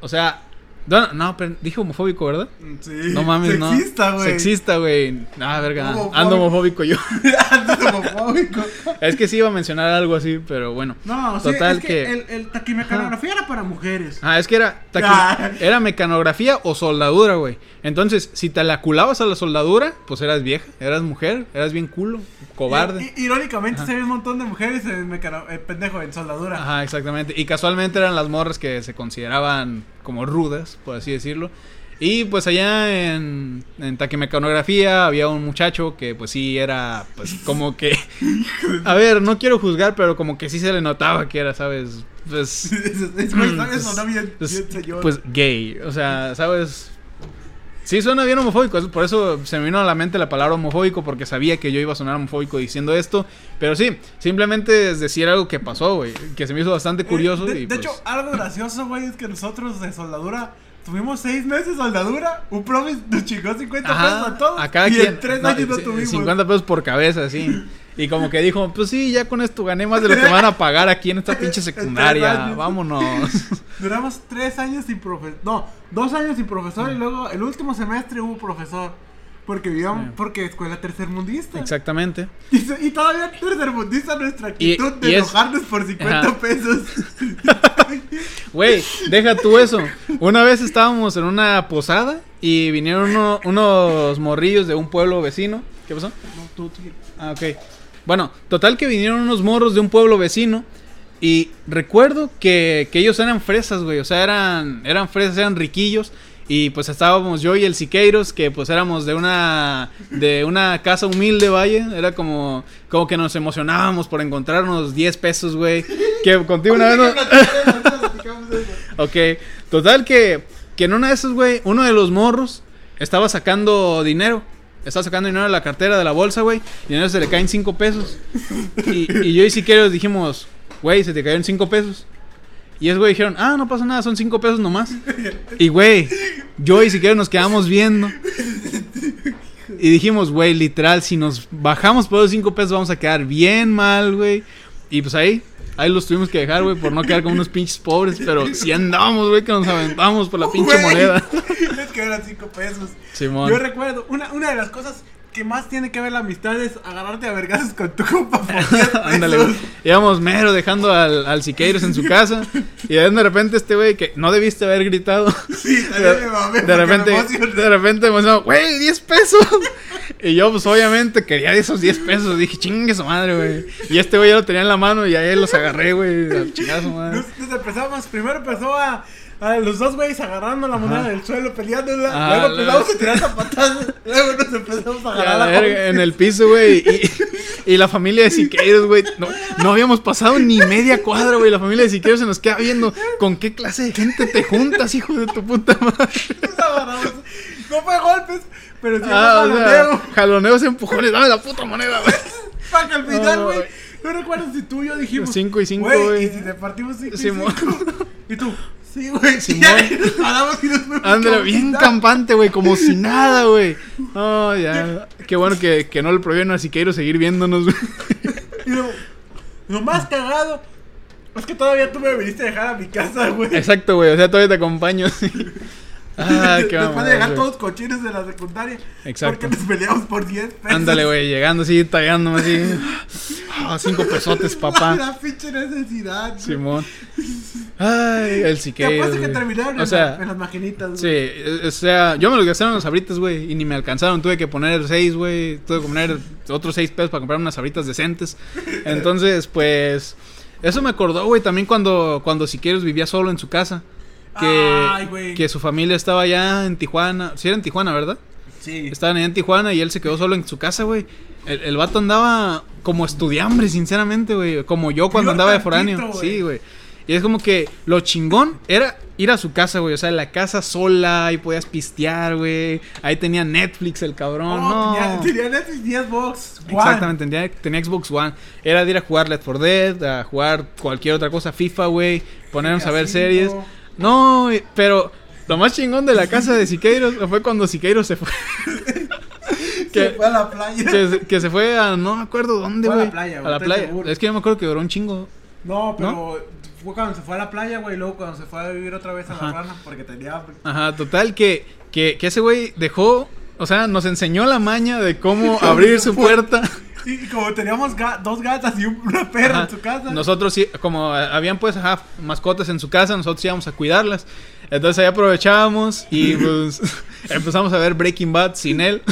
O sea, no, no, pero dije homofóbico, ¿verdad? Sí. No mames, no. Sexista, güey. Sexista, güey. Ah, verga. Homofóbico. Ando homofóbico yo. Antes homofóbico. es que sí iba a mencionar algo así, pero bueno. No, sí, Total es que, que- el, el taquimecanografía era para mujeres. Ah, es que era taqui- Ah. era mecanografía o soldadura, güey. Entonces, si te la culabas a la soldadura, pues eras vieja, eras mujer, eras bien culo, cobarde. Irónicamente se ve un montón de mujeres en mecano, eh, pendejo, en soldadura. Ajá, exactamente. Y casualmente eran las morras que se consideraban como rudas, por así decirlo. Y pues allá en, en taquimecanografía había un muchacho que pues sí era pues como que... A ver, no quiero juzgar, pero como que sí se le notaba que era, ¿sabes? Pues... Pues, pues, pues gay, o sea, ¿sabes? Sí, suena bien homofóbico, por eso se me vino a la mente la palabra homofóbico, porque sabía que yo iba a sonar homofóbico diciendo esto, pero sí, simplemente es decir algo que pasó, güey, que se me hizo bastante Eh, curioso. de, y, de pues, hecho, algo gracioso, güey, es que nosotros de soldadura tuvimos seis meses de soldadura. Un profe nos chingó 50 ajá, pesos a todos. a cada y quien, en tres no, años no tuvimos. 50 pesos por cabeza, sí. Y como que dijo, pues sí, ya con esto gané más de lo que me van a pagar aquí en esta pinche secundaria. Vámonos. Duramos tres años sin profesor. No, dos años sin profesor y luego el último semestre hubo profesor. Porque vivíamos, Sí. porque escuela tercermundista. Exactamente. Y, todavía tercermundista nuestra actitud de y es- enojarnos por 50 Ajá. pesos. Güey, deja tú eso. Una vez estábamos en una posada y vinieron uno- unos morrillos de un pueblo vecino. ¿Qué pasó? No, tú, tú. Ah, ok. Bueno, total que vinieron unos morros de un pueblo vecino. Y recuerdo que, que ellos eran fresas, güey. O sea, eran, eran fresas, eran riquillos. Y pues estábamos yo y el Siqueiros, que pues éramos de una, de una casa humilde, vaya. Era como, como que nos emocionábamos por encontrarnos 10 pesos, güey. Que contigo una vez... Ok, total que, que en de esas, güey, uno de los morros estaba sacando dinero. Estaba sacando dinero de la cartera, de la bolsa, güey. Y en eso se le caen cinco pesos. Y, y yo y Siqueiros dijimos, güey, se te cayeron cinco pesos. Y esos güey dijeron, ah, no pasa nada, son cinco pesos nomás. Y güey, yo y Siqueiros nos quedamos viendo. Y dijimos, güey, literal, si nos bajamos por los cinco pesos vamos a quedar bien mal, güey. Y pues ahí, ahí los tuvimos que dejar, güey, por no quedar como unos pinches pobres. Pero si andamos, güey, que nos aventamos por la pinche moneda. Eran 5 pesos. Simón. Yo recuerdo, una, una de las cosas que más tiene que ver la amistad es agarrarte a vergazos con tu compa por 10 pesos. Ándale, güey. Íbamos mero dejando al, al Siqueiros en su casa. Y de repente este güey que no debiste haber gritado. Sí, también me mamé De repente, me de repente emocionado, güey, 10 pesos. Y yo, pues obviamente quería esos 10 pesos. Dije, chingue su madre, güey. Y este güey ya lo tenía en la mano y ahí los agarré, güey. Chingazo, madre. Nos empezamos, primero empezó a, a los dos güeyes agarrando la moneda Ajá. del suelo, peleándola. Ah, luego la- empezamos a tirar zapatazos. luego nos empezamos a agarrar la la verga, en el piso, güey. Y, y la familia de Siqueiros, güey. No, no habíamos pasado ni media cuadra, güey. La familia de Siqueiros se nos queda viendo. ¿Con qué clase de gente te juntas, hijo de tu puta madre? No fue golpes, pero sí Ah, o fue sea, jaloneo. jaloneos, empujones. Dame la puta moneda, güey. Para que al final, No, güey. güey. No recuerdo si tú y yo dijimos. Cinco y cinco, güey. güey. Y si te partimos 5 y Simón. 5. Y tú, sí, güey. Simón. Ándale, bien campante, güey. Como si nada, güey. No, ya. Qué bueno que, que no le prohibieron a Siqueiros seguir viéndonos, güey. Y luego, lo más cagado es que todavía tú me viniste a dejar a mi casa, güey. Exacto, güey. O sea, todavía te acompaño. sí. Ah, qué Después de llegar güey. todos cochines de la secundaria. Exacto. Porque nos peleamos por 10 pesos. Ándale, güey. Llegando así, tallándome así. Ah, cinco pesotes, papá. La pinche necesidad. güey. Simón. Ay, el Te Siqueiros. apuesto que terminaron O en, sea, la- en las maquinitas, güey. Sí, o sea, yo me lo gastaron las sabritas, güey, y ni me alcanzaron. Tuve que poner seis, güey. Tuve que poner otros seis pesos para comprar unas sabritas decentes. Entonces, pues, eso me acordó, güey, también cuando, cuando Siqueiros vivía solo en su casa. Que, Ay, güey. que su familia estaba allá en Tijuana. Sí, era en Tijuana, ¿verdad? Sí. Estaban allá en Tijuana y él se quedó solo en su casa, güey. El, el vato andaba como estudiambre, sinceramente, güey. Como yo cuando Yo andaba de tantito, foráneo. güey. Sí, güey. Y es como que lo chingón era ir a su casa, güey. O sea, la casa sola, ahí podías pistear, güey. Ahí tenía Netflix el cabrón. Oh, no. tenía, tenía Netflix 10 box. One. Exactamente, tenía, tenía Xbox One. Era de ir a jugar Left 4 Dead, a jugar cualquier otra cosa, FIFA, güey. Ponernos a ver Casino. series. No, güey, pero lo más chingón de la casa de Siqueiros fue cuando Siqueiros se fue. Se que, fue a la playa. que, se- que se fue a no me acuerdo dónde, Fue a la güey. playa, A güey, la estoy playa. seguro. Es que yo me acuerdo que duró un chingo. No, pero fue cuando se fue a la playa, güey. Luego cuando se fue a vivir otra vez a Ajá. la rana porque tenía hambre. Ajá, total que, que, que ese güey dejó, o sea, nos enseñó la maña de cómo abrir su puerta. Y como teníamos ga- dos gatas y un- una perra Ajá. en su casa. Nosotros sí, como eh, habían pues ajá, mascotas en su casa, nosotros íbamos a cuidarlas. Entonces ahí aprovechábamos y pues empezamos a ver Breaking Bad sin él.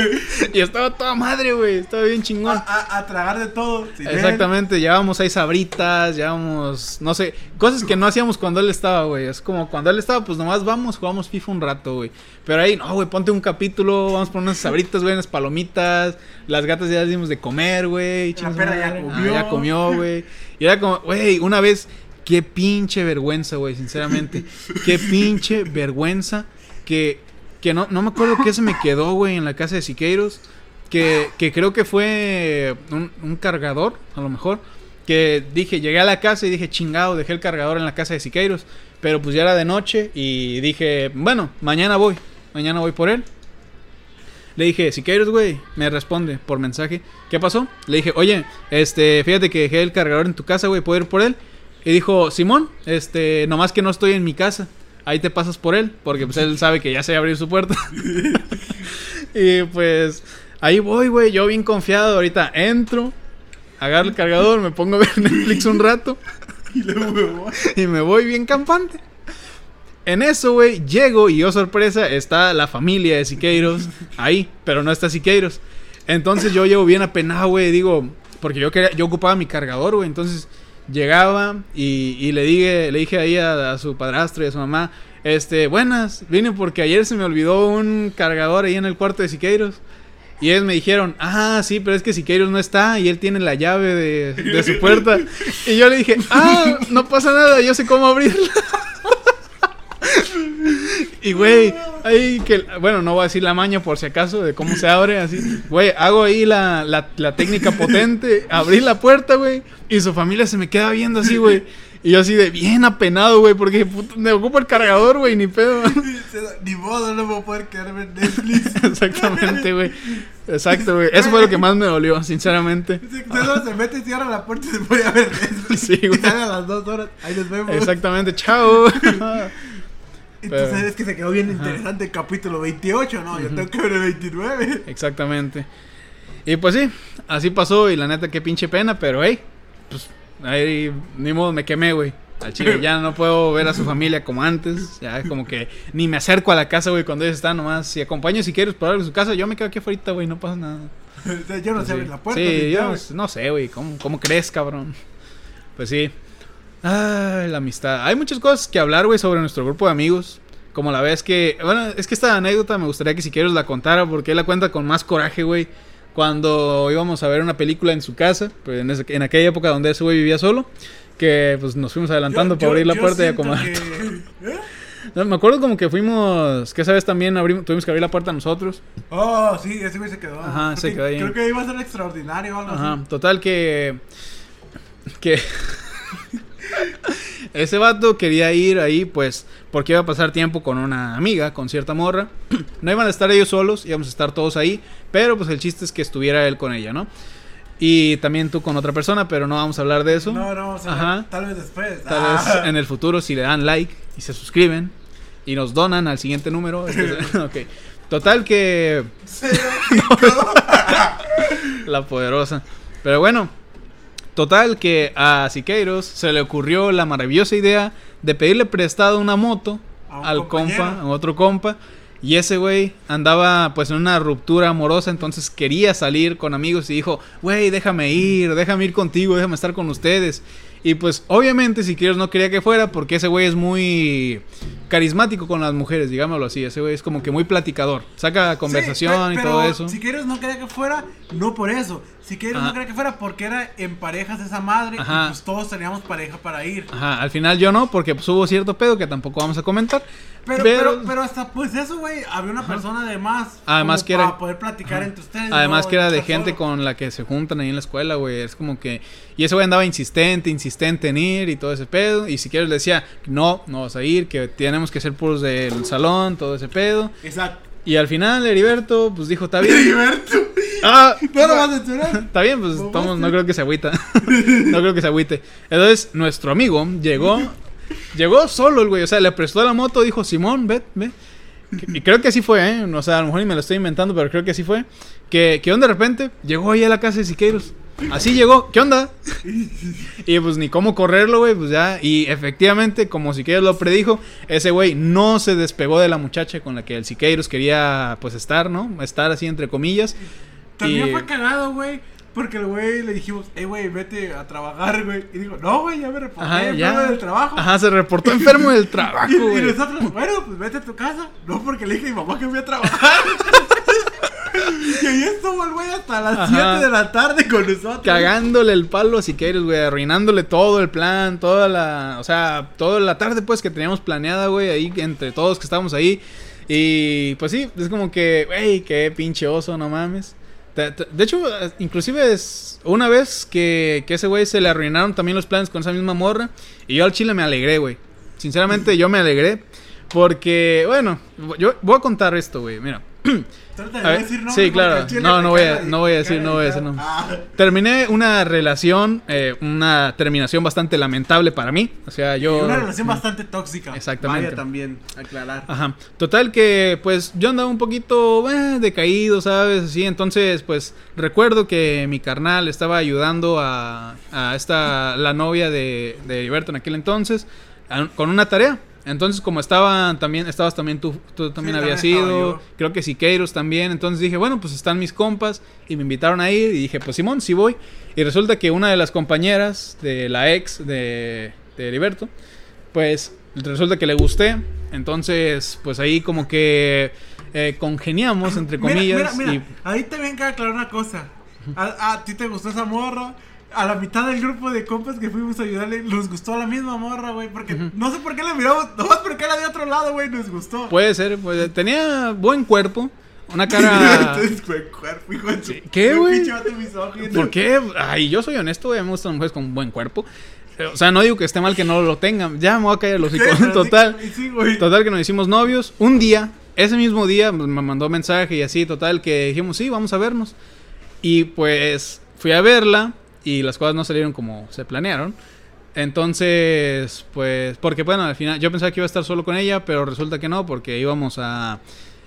y estaba toda madre, güey, estaba bien chingón. a, a- a tragar de todo. sin él. Exactamente, llevábamos ahí sabritas, llevábamos, no sé, cosas que no hacíamos cuando él estaba, güey. Es como cuando él estaba, pues nomás vamos, jugamos FIFA un rato, güey. Pero ahí, no, güey, ponte un capítulo, vamos por unas sabritas, güey, unas palomitas. Las gatas ya les dimos de comer, güey. su perra ya madre. Ah, comió. ya comió, güey. Y era como, güey, una vez, qué pinche vergüenza, güey, sinceramente. Qué pinche vergüenza que, que no, no me acuerdo qué se me quedó, güey, en la casa de Siqueiros. Que, que creo que fue un, un cargador, a lo mejor. Que dije, llegué a la casa y dije, chingado, dejé el cargador en la casa de Siqueiros. Pero pues ya era de noche y dije, bueno, mañana voy. Mañana voy por él. Le dije, Siqueiros, güey, me responde por mensaje. ¿Qué pasó? Le dije, oye, este, fíjate que dejé el cargador en tu casa, güey, ¿puedo ir por él? Y dijo, Simón, este, nomás que no estoy en mi casa. Ahí te pasas por él, porque pues él sabe que ya se abrir su puerta. y pues ahí voy, güey, yo bien confiado. Ahorita entro, agarro el cargador, me pongo a ver Netflix un rato. Y luego, y me voy bien campante. En eso, güey, llego y yo, sorpresa, está la familia de Siqueiros ahí, pero no está Siqueiros. Entonces yo llego bien apenado, güey, digo, porque yo quería, yo ocupaba mi cargador, güey, entonces llegaba y, y le dije, le dije ahí a, a su padrastro y a su mamá, este, buenas, vine porque ayer se me olvidó un cargador ahí en el cuarto de Siqueiros. Y ellos me dijeron, ah, sí, pero es que Siqueiros no está y él tiene la llave de, de su puerta. Y yo le dije, ah, no pasa nada, yo sé cómo abrirla. Y güey, ahí que, bueno, no voy a decir la maña por si acaso de cómo se abre, así. Güey, hago ahí la, la, la técnica potente, abrí la puerta, güey, y su familia se me queda viendo así, güey. Y yo así de bien apenado, güey, porque puto, me ocupo el cargador, güey, ni pedo. Ni modo, no a poder quedarme en Netflix. Exactamente, güey. Exacto, güey. Eso fue lo que más me dolió, sinceramente. Solo se mete y cierra la puerta y se puede ver Netflix. Sí, güey. Y sale a las dos horas. Ahí nos vemos. Exactamente, chao. Pero- sabes que se quedó bien interesante el capítulo 28, ¿no? Yo tengo que ver el 29. Exactamente. Y pues sí, así pasó y la neta qué pinche pena, pero hey, pues ahí ni modo me quemé, güey. Al chile ya no puedo ver a su familia como antes, ya como que ni me acerco a la casa, güey, cuando ellos están nomás. Si acompaño si quieres por algo a su casa, yo me quedo aquí afuera, güey, no pasa nada. Yo no sé Sí. abrir la puerta. Sí, yo no, no sé, güey, ¿cómo, ¿cómo crees, cabrón? Pues sí. Ay, la amistad. Hay muchas cosas que hablar, güey, sobre nuestro grupo de amigos. Como la vez que... Bueno, es que esta anécdota me gustaría que si quieres la contara porque él la cuenta con más coraje, güey. Cuando íbamos a ver una película en su casa, pues en, ese- en aquella época donde ese güey vivía solo, que pues nos fuimos adelantando Yo- para yo- abrir la puerta y acomodar. que- ¿Eh? No, me acuerdo como que fuimos, que esa vez también abrimos, tuvimos que abrir la puerta nosotros. Oh, sí, ese güey se quedó. Ajá, Creo se que- quedó ahí. Creo que iba a ser extraordinario o algo Ajá, así. total que. Que. Ese vato quería ir ahí, pues, porque iba a pasar tiempo con una amiga, con cierta morra. No iban a estar ellos solos, íbamos a estar todos ahí, pero pues el chiste es que estuviera él con ella, ¿no? Y también tú con otra persona, pero no vamos a hablar de eso. No, no, o sea, Ajá. tal vez después. Tal Ah. vez en el futuro, si le dan like y se suscriben y nos donan al siguiente número. ok. Total que. La poderosa. Pero bueno, total que a Siqueiros se le ocurrió la maravillosa idea de pedirle prestado una moto al compañero. compa, a otro compa. Y ese güey andaba pues en una ruptura amorosa, entonces quería salir con amigos y dijo, güey, déjame ir, déjame ir contigo, déjame estar con ustedes. Y pues obviamente Siqueiros no quería que fuera porque ese güey es muy carismático con las mujeres, digámoslo así. Ese güey es como que muy platicador, saca conversación Sí, y todo eso. Si quieres no quería que fuera, no por eso. Si quieres Ajá. no quería que fuera porque era en parejas esa madre Ajá. y pues todos teníamos pareja para ir. Ajá, al final yo no, porque pues, hubo cierto pedo que tampoco vamos a comentar. Pero, pero, pero hasta pues eso, güey, había una persona de más. Además como que era- Para poder platicar entre ustedes. Además no que era de gente solo. con la que se juntan ahí en la escuela, güey. Es como que... Y ese güey andaba insistente, insistente en ir y todo ese pedo. Y si quieres le decía, no, no vas a ir, que tenemos que ser puros del salón, todo ese pedo. Exacto. Y al final Heriberto, pues dijo, está bien. Heriberto. Ah, No lo vas a censurar. Está bien, pues no creo que se agüita. no creo que se agüite. Entonces, nuestro amigo llegó. llegó solo el güey. O sea, le prestó la moto, dijo, Simón, ve, ve. Y creo que así fue, ¿eh? O sea, a lo mejor ni me lo estoy inventando, pero creo que así fue. Que, que de repente llegó ahí a la casa de Siqueiros. Así llegó, ¿qué onda? Y pues ni cómo correrlo, güey, pues ya. Y efectivamente, como Siqueiros lo predijo, ese güey no se despegó de la muchacha con la que el Siqueiros quería, pues, estar, ¿no? Estar así entre comillas. También Y- fue cagado, güey. Porque el güey le dijimos, hey, güey, vete a trabajar, güey. Y dijo, no, güey, ya me reporté Ajá, enfermo ya. del trabajo. Ajá, se reportó enfermo del Y, trabajo, y güey. nosotros, bueno, pues vete a tu casa. No, porque le dije a mi mamá que voy a trabajar. y ahí estuvo el güey hasta las Ajá. 7 de la tarde con nosotros. Cagándole el palo a Siqueiros, güey, arruinándole todo el plan, toda la, o sea, toda la tarde pues que teníamos planeada, güey, ahí entre todos que estábamos ahí. Y pues sí, es como que, güey, qué pinche oso, no mames. De hecho, inclusive es una vez que, que ese güey se le arruinaron también los planes con esa misma morra. Y yo al chile me alegré, güey. Sinceramente yo me alegré. Porque, bueno, yo voy a contar esto, güey. Mira, Trata de A ver, decir nombres sí, claro. No, no voy a- no voy a decir, no voy a decir. Ah, Terminé una relación, eh, una terminación bastante lamentable para mí. O sea, yo... Una relación bastante tóxica. Exactamente. Vaya también, aclarar. Ajá. Total que, pues, yo andaba un poquito eh, decaído, ¿sabes? Así, entonces, pues, recuerdo que mi carnal estaba ayudando a, a esta, la novia de, de Heriberto en aquel entonces, a- con una tarea. Entonces, como estaban también, estabas también tú, tú también Sí, habías también ido, creo que Siqueiros también, entonces dije, bueno, pues están mis compas y me invitaron a ir y dije, pues Simón, sí voy. Y resulta que una de las compañeras de la ex de, de Heriberto, pues resulta que le gusté. Entonces, pues ahí como que eh, congeniamos, entre Mira, comillas. Mira, mira, y ahí te ven que aclarar una cosa. A, a ti te gustó esa morra. A la mitad del grupo de compas que fuimos a ayudarle, nos gustó la misma morra, güey. Porque no sé por qué la miramos, nomás porque era de otro lado, güey, nos gustó. puede ser, pues, tenía buen cuerpo, una cara... Entonces, güey, cuerpo, hijo de su- ¿Qué, güey? ¿Por qué? Ay, yo soy honesto, güey, me gustan mujeres con buen cuerpo. Eh, O sea, no digo que esté mal que no lo tengan. Ya me voy a caer los hijos. Total. Sí. Total que nos hicimos novios. Un día, ese mismo día, pues, me mandó mensaje y así, total, que dijimos, sí, vamos a vernos. Y pues fui a verla y las cosas no salieron como se planearon. Entonces, pues, porque bueno, al final, yo pensaba que iba a estar solo con ella, pero resulta que no, porque íbamos a...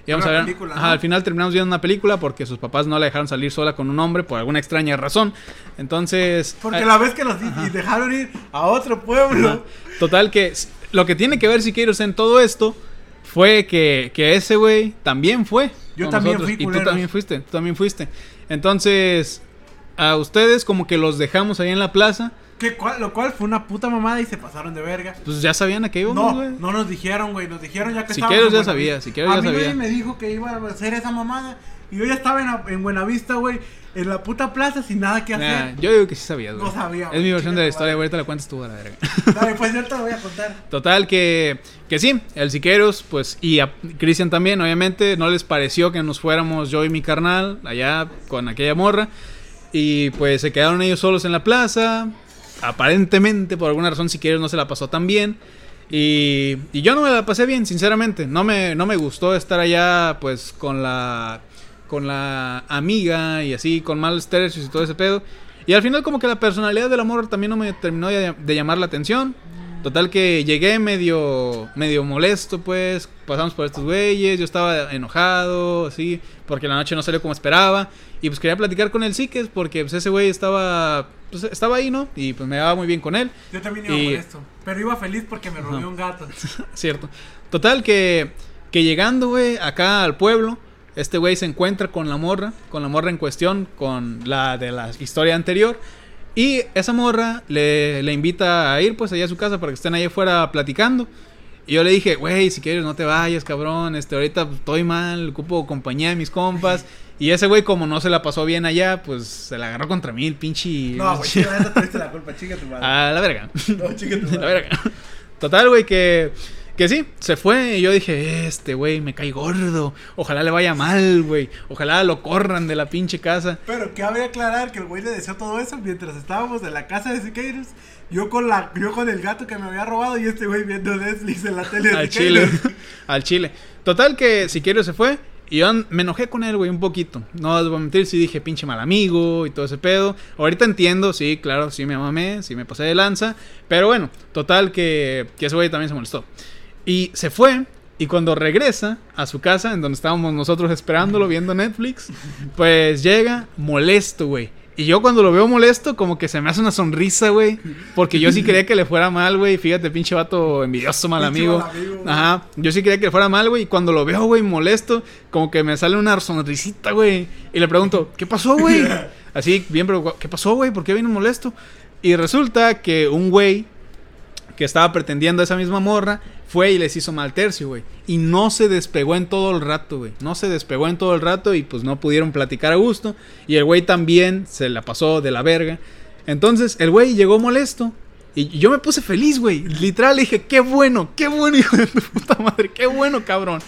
Íbamos a ver, película, ajá, al final terminamos viendo una película porque sus papás no la dejaron salir sola con un hombre por alguna extraña razón. Entonces, Porque la vez que los y dejaron ir a otro pueblo. Ajá. Total que lo que tiene que ver Siqueiros en todo esto fue que, que ese güey también fue. Yo también nosotros, fui, Y tú culeros. también fuiste, tú también fuiste. Entonces, a ustedes como que los dejamos ahí en la plaza. Que cual- lo cual fue una puta mamada y se pasaron de verga. Pues ya sabían a qué íbamos, No, güey. no nos dijeron, güey. Nos dijeron ya que Siqueiros estábamos ya sabía. Siqueiros a ya mí sabía. nadie me dijo que iba a hacer esa mamada. Y yo ya estaba en, en Buenavista, güey. En la puta plaza sin nada que Nah, hacer. yo digo que sí sabías, No güey. sabía, Es mi versión de la historia, güey. Ahorita la cuentas tú a la verga. Dale, pues yo te lo voy a contar. Total que, que sí, el Siqueiros, pues, y a Cristian también, obviamente, no les pareció que nos fuéramos yo y mi carnal allá con aquella morra. Y pues se quedaron ellos solos en la plaza. Aparentemente, por alguna razón, Siqueiros no se la pasó tan bien. Y, y yo no me la pasé bien, sinceramente. No me, no me gustó estar allá, pues, con la, con la amiga y así, con malos tercios y todo ese pedo. Y al final, como que la personalidad del amor también no me terminó de llamar la atención. Total que llegué medio, medio molesto, pues. Pasamos por estos güeyes. Yo estaba enojado, así, porque la noche no salió como esperaba. Y pues quería platicar con el Siques, porque pues ese güey estaba, pues, estaba ahí, ¿no? Y pues me daba muy bien con él. Yo también iba Y- molesto. Pero iba feliz porque me Ajá. un gato. Cierto. Total que, que llegando, güey, acá al pueblo, este güey se encuentra con la morra, con la morra en cuestión, con la de la historia anterior. Y esa morra le, le invita a ir, pues, allá a su casa para que estén ahí afuera platicando. Y yo le dije, güey, si quieres no te vayas, cabrón. Este, ahorita pues, estoy mal, ocupo compañía de mis compas. Y ese güey, como no se la pasó bien allá, pues se la agarró contra mí, el pinche. No, güey, la tuviste la culpa, chica tu madre. A la verga. No, chica tu La madre. verga. Total, güey, que, que sí, se fue. Y yo dije, este güey me cae gordo. Ojalá le vaya mal, güey. Ojalá lo corran de la pinche casa. Pero cabe aclarar que el güey le deseó todo eso mientras estábamos en la casa de Siqueiros. Yo con la, yo con el gato que me había robado y este güey viendo Netflix en la tele de Al chile. Siqueiros. Al chile. Total, que si quiero se fue. Y yo me enojé con él, güey, un poquito. No les voy a mentir, sí dije pinche mal amigo y todo ese pedo. Ahorita entiendo, sí, claro, sí me mamé, sí me pasé de lanza. Pero bueno, total que, que ese güey también se molestó. Y se fue. Y cuando regresa a su casa, en donde estábamos nosotros esperándolo, viendo Netflix, pues llega molesto, güey. Y yo cuando lo veo molesto, como que se me hace una sonrisa, güey. Porque yo sí quería que le fuera mal, güey. Fíjate, pinche vato envidioso, mal amigo. mal amigo, güey. Ajá. Yo sí quería que le fuera mal, güey. Y cuando lo veo, güey, molesto, como que me sale una sonrisita, güey. Y le pregunto, ¿qué pasó, güey? Así, bien preocupado. ¿Qué pasó, güey? ¿Por qué vino molesto? Y resulta que un güey que estaba pretendiendo esa misma morra fue y les hizo mal tercio, güey. Y no se despegó en todo el rato, güey. No se despegó en todo el rato y pues no pudieron platicar a gusto. Y el güey también se la pasó de la verga. Entonces el güey llegó molesto. Y yo me puse feliz, güey. Literal, dije, qué bueno, qué bueno, hijo de tu puta madre, qué bueno, cabrón.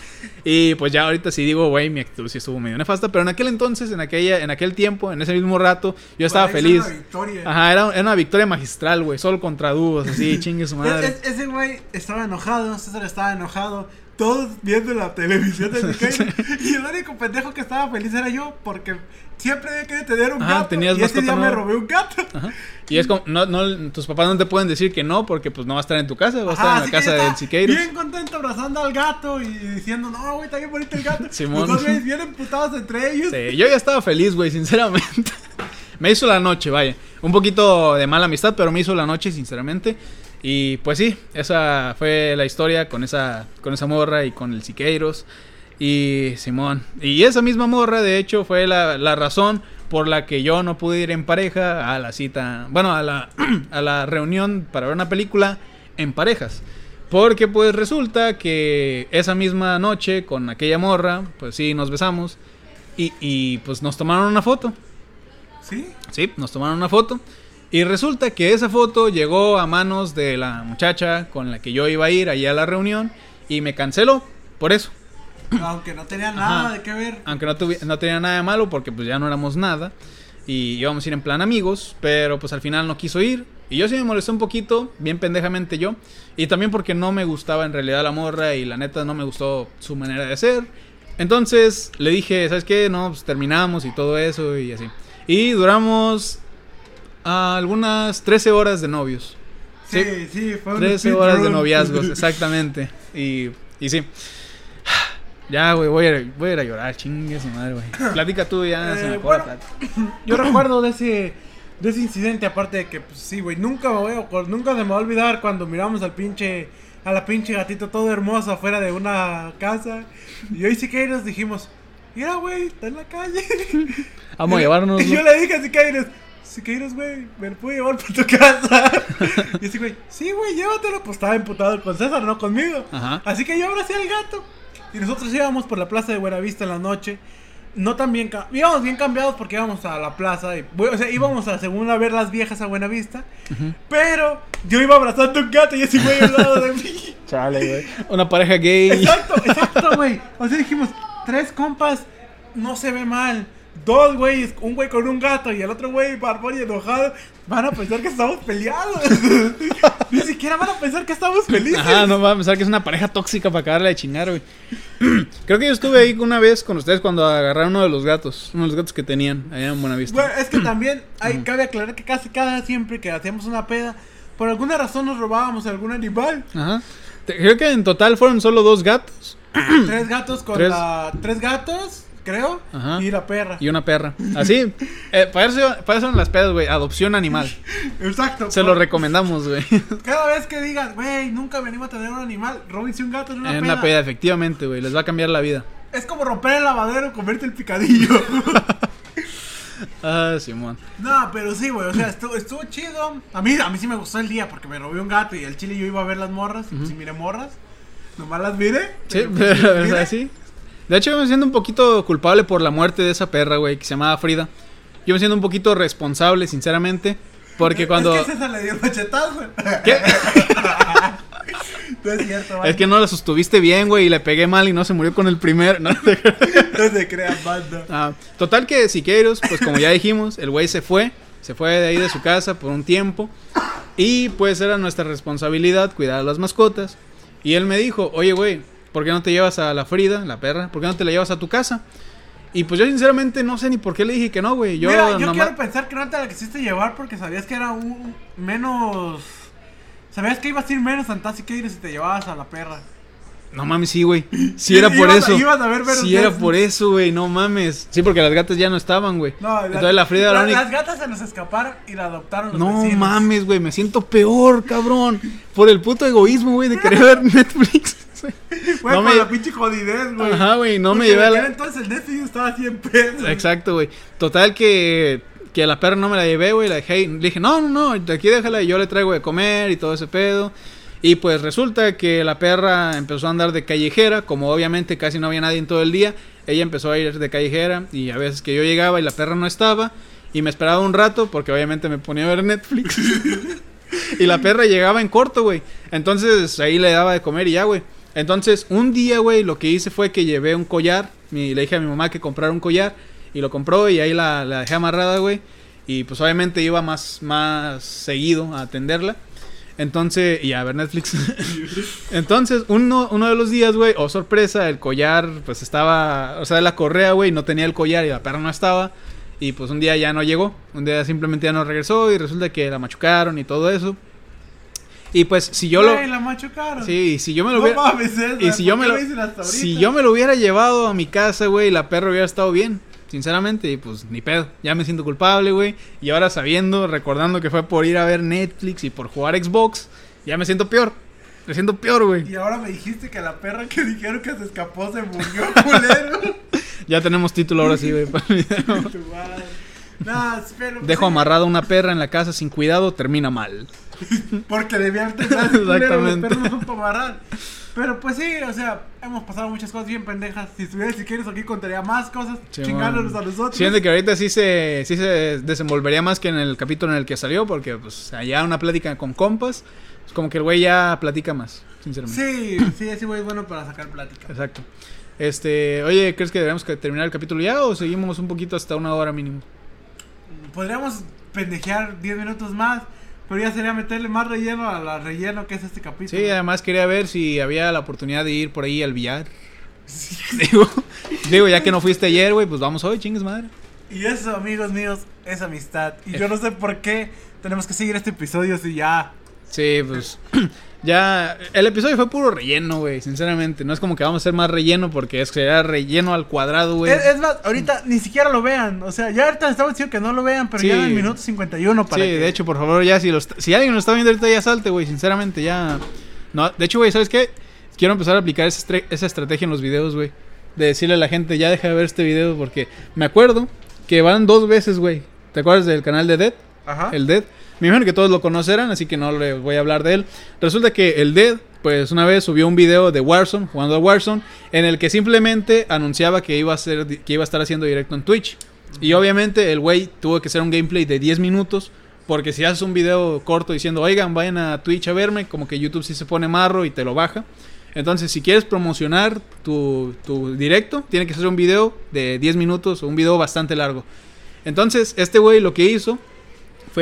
Y pues ya ahorita sí digo, güey, mi actitud sí estuvo medio nefasta. Pero en aquel entonces, en aquella, en aquel tiempo, en ese mismo rato, yo estaba Para feliz. es una victoria. Ajá, era, era una victoria magistral, güey. Solo contra dúos, así, chingue su madre. Es- es- ese güey estaba enojado, César estaba enojado todos viendo la televisión de. Y el único pendejo que estaba feliz era yo, porque siempre había querido tener un Ajá, gato. tenías y ese día me nueva. robé un gato. Ajá. Y es como, no, no, tus papás no te pueden decir que no, porque pues no va a estar en tu casa, va a estar Ajá, en la casa del Siqueiros. Bien contento abrazando al gato y diciendo, no, güey, está bien bonito el gato. Simón. Los dos bien emputados entre ellos. Sí, yo ya estaba feliz, güey, sinceramente. me hizo la noche, vaya. Un poquito de mala amistad, pero me hizo la noche, sinceramente. Y pues sí, esa fue la historia con esa, con esa morra y con el Siqueiros. Y Simón. Y esa misma morra, de hecho, fue la, la razón por la que yo no pude ir en pareja a la cita, bueno, a la, a la reunión para ver una película en parejas. Porque pues resulta que esa misma noche con aquella morra, pues sí, nos besamos. Y, y, pues nos tomaron una foto. ¿Sí? Sí, nos tomaron una foto. Y resulta que esa foto llegó a manos de la muchacha con la que yo iba a ir allá a la reunión. Y me canceló por eso. Aunque no tenía nada Ajá. de qué ver. Aunque no, no tenía nada de malo porque pues ya no éramos nada. Y íbamos a ir en plan amigos. Pero pues al final no quiso ir. Y yo sí me molesté un poquito, bien pendejamente yo. Y también porque no me gustaba en realidad la morra y la neta no me gustó su manera de ser. Entonces le dije, ¿sabes qué? No, pues terminamos y todo eso y así. Y duramos algunas 13 horas de novios. Sí, sí, fue un 13 speed horas de noviazgos, exactamente. Y, y sí. Ya, güey, voy a, voy a ir a llorar, chingue su madre, güey. Platica tú, ya se me Eh, bueno. Yo recuerdo de ese, de ese incidente, aparte de que, pues sí, güey, nunca me voy a, nunca se me va a olvidar cuando miramos al pinche, a la pinche gatito todo hermoso afuera de una casa. Y hoy Siqueiros dijimos, mira, güey, está en la calle. Vamos a llevarnos. Y yo le dije a Siqueiros, Siqueiros, güey, me lo puedo llevar por tu casa. y ese güey, sí, güey, llévatelo. Pues estaba emputado con César, no conmigo. Ajá. Así que yo abracé al gato. Y nosotros íbamos por la plaza de Buenavista en la noche. No tan bien, íbamos bien cambiados porque íbamos a la plaza. Y, o sea, íbamos a según a ver las viejas a Buenavista. Pero yo iba abrazando un gato y ese güey al lado de mí. Chale, güey. Una pareja gay. Exacto, exacto, güey. O sea, dijimos, tres compas, no se ve mal. Dos güeyes, un güey con un gato y el otro güey barbón y enojado, van a pensar que estamos peleados. Ni siquiera van a pensar que estamos felices. Ajá, no va a pensar que es una pareja tóxica para acabarla de chingar, güey. Creo que yo estuve ahí una vez con ustedes cuando agarraron uno de los gatos. Uno de los gatos que tenían allá en Buenavista. Bueno, es que también hay, cabe aclarar que casi cada siempre que hacíamos una peda, por alguna razón nos robábamos algún animal. Ajá. Creo que en total fueron solo dos gatos Tres gatos con Tres. la. Tres gatos, creo. Ajá. Y la perra. y una perra. Así. Eh, para, eso, para eso son las pedas, güey. Adopción animal. Exacto. Se lo recomendamos, güey. Cada vez que digan, güey, nunca venimos a tener un animal, róbense un gato en una En peda. una peda, efectivamente, güey. Les va a cambiar la vida. Es como romper el lavadero, comerte el picadillo. Ah, Simón. no, pero sí, güey, o sea, estuvo, estuvo chido. A mí, a mí sí me gustó el día porque me robé un gato y el chile yo iba a ver las morras. Y pues sí miré morras. Nomás las miré. Sí, pero, pero, o miré. sea, sí. De hecho, yo me siento un poquito culpable por la muerte de esa perra, güey, que se llamaba Frida. Yo me siento un poquito responsable, sinceramente. Porque cuando. Es que César le dio machetazo. ¿Qué? no es cierto, Es que no la sostuviste bien, güey, y le pegué mal y no se murió con el primer. ¿no? no se crean, banda. Ah, total que Siqueiros, pues como ya dijimos, el güey se fue. Se fue de ahí de su casa por un tiempo. Y pues era nuestra responsabilidad cuidar a las mascotas. Y él me dijo, oye, güey, ¿por qué no te llevas a la Frida, la perra? ¿Por qué no te la llevas a tu casa? Y pues yo sinceramente no sé ni por qué le dije que no, güey. Yo, Mira, yo nomás- quiero pensar que no te la quisiste llevar porque sabías que era un menos. Sabías que ibas a ir menos a Siqueiros si te llevabas a la perra. No mames, sí, güey. Sí era por eso. Sí era por eso, güey. No mames. Sí, porque las gatas ya no estaban, güey. No, Entonces la Frida era la única. Las gatas se nos escaparon y la adoptaron los No vecinos. mames, güey. Me siento peor, cabrón. Por el puto egoísmo, güey, de querer ver Netflix. Fue no me- la pinche jodidez, güey. Ajá, güey. No me llevé a la. Entonces el Netflix estaba a 100 pesos. Exacto, güey. Total que. Que a la perra no me la llevé, güey. La dejé. Le dije, no, no, no. De aquí déjala y yo le traigo de comer y todo ese pedo. Y pues resulta que la perra empezó a andar de callejera. Como obviamente casi no había nadie en todo el día. Ella empezó a ir de callejera. Y a veces que yo llegaba y la perra no estaba. Y me esperaba un rato porque obviamente me ponía a ver Netflix. y la perra llegaba en corto, güey. Entonces ahí le daba de comer y ya, güey. Entonces un día, güey, lo que hice fue que llevé un collar. Mi, le dije a mi mamá que comprara un collar. Y lo compró y ahí la, la dejé amarrada, güey. Y pues obviamente iba más, más seguido a atenderla. Entonces, y a ver Netflix. Entonces, uno, uno de los días, güey, oh sorpresa, el collar, pues estaba, o sea, la correa, güey, no tenía el collar y la perra no estaba. Y pues un día ya no llegó, un día simplemente ya no regresó y resulta que la machucaron y todo eso. Y pues si yo Güey, lo... la machucaron. Sí, si yo me lo No hubiera... mames, César, Y si ¿por yo me lo, si yo me lo hubiera llevado a mi casa, güey, la perra hubiera estado bien, sinceramente, y pues ni pedo. Ya me siento culpable, güey. Y ahora sabiendo, recordando que fue por ir a ver Netflix y por jugar Xbox, ya me siento peor. Me siento peor, güey. Y ahora me dijiste que la perra que dijeron que se escapó se murió, culero. Ya tenemos título ahora sí, güey. para el video. Tu madre. No. Dejo amarrada una perra en la casa sin cuidado, termina mal. Porque tener culero, los Exactamente. perros son para. Pero pues sí, o sea, hemos pasado muchas cosas bien pendejas. Si estuvieras, si quieres, aquí contaría más cosas, Sí, chingándonos man. a nosotros. Siento que ahorita sí se, sí se desenvolvería más que en el capítulo en el que salió, porque pues allá una plática con compas, es como que el güey ya platica más, sinceramente. Sí, sí, ese güey es bueno para sacar plática. Exacto. Este, oye, ¿crees que debemos terminar el capítulo ya o seguimos un poquito hasta una hora mínimo? Podríamos pendejear 10 minutos más, pero ya sería meterle más relleno a la relleno que es este capítulo. Sí, además quería ver si había la oportunidad de ir por ahí al billar. digo, digo, ya que no fuiste ayer, güey, pues vamos hoy, chingues madre. Y eso, amigos míos, es amistad. Y yo no sé por qué tenemos que seguir este episodio si ya. Sí, pues ya el episodio fue puro relleno, güey, sinceramente. No es como que vamos a hacer más relleno porque es que era relleno al cuadrado, güey. Es, es más, ahorita ni siquiera lo vean. O sea, ya ahorita estamos diciendo que no lo vean, pero Sí. ya en el minuto 51 para Sí, que- de hecho, por favor, ya si, los, si alguien nos está viendo ahorita ya salte, güey, sinceramente, ya... No, de hecho, güey, ¿sabes qué? Quiero empezar a aplicar esa, estre- esa estrategia en los videos, güey. De decirle a la gente, ya deja de ver este video porque me acuerdo que van dos veces, güey. ¿Te acuerdas del canal de Dead? Ajá. El Dead. Me imagino que todos lo conocerán, así que no le voy a hablar de él. Resulta que el Dead, pues una vez subió un video de Warzone, jugando a Warzone, en el que simplemente anunciaba que iba a, hacer, que iba a estar haciendo directo en Twitch. Y obviamente el güey tuvo que hacer un gameplay de 10 minutos, porque si haces un video corto diciendo, oigan, vayan a Twitch a verme, como que YouTube sí se pone marro y te lo baja. Entonces, si quieres promocionar tu, tu directo, tiene que ser un video de 10 minutos o un video bastante largo. Entonces, este güey lo que hizo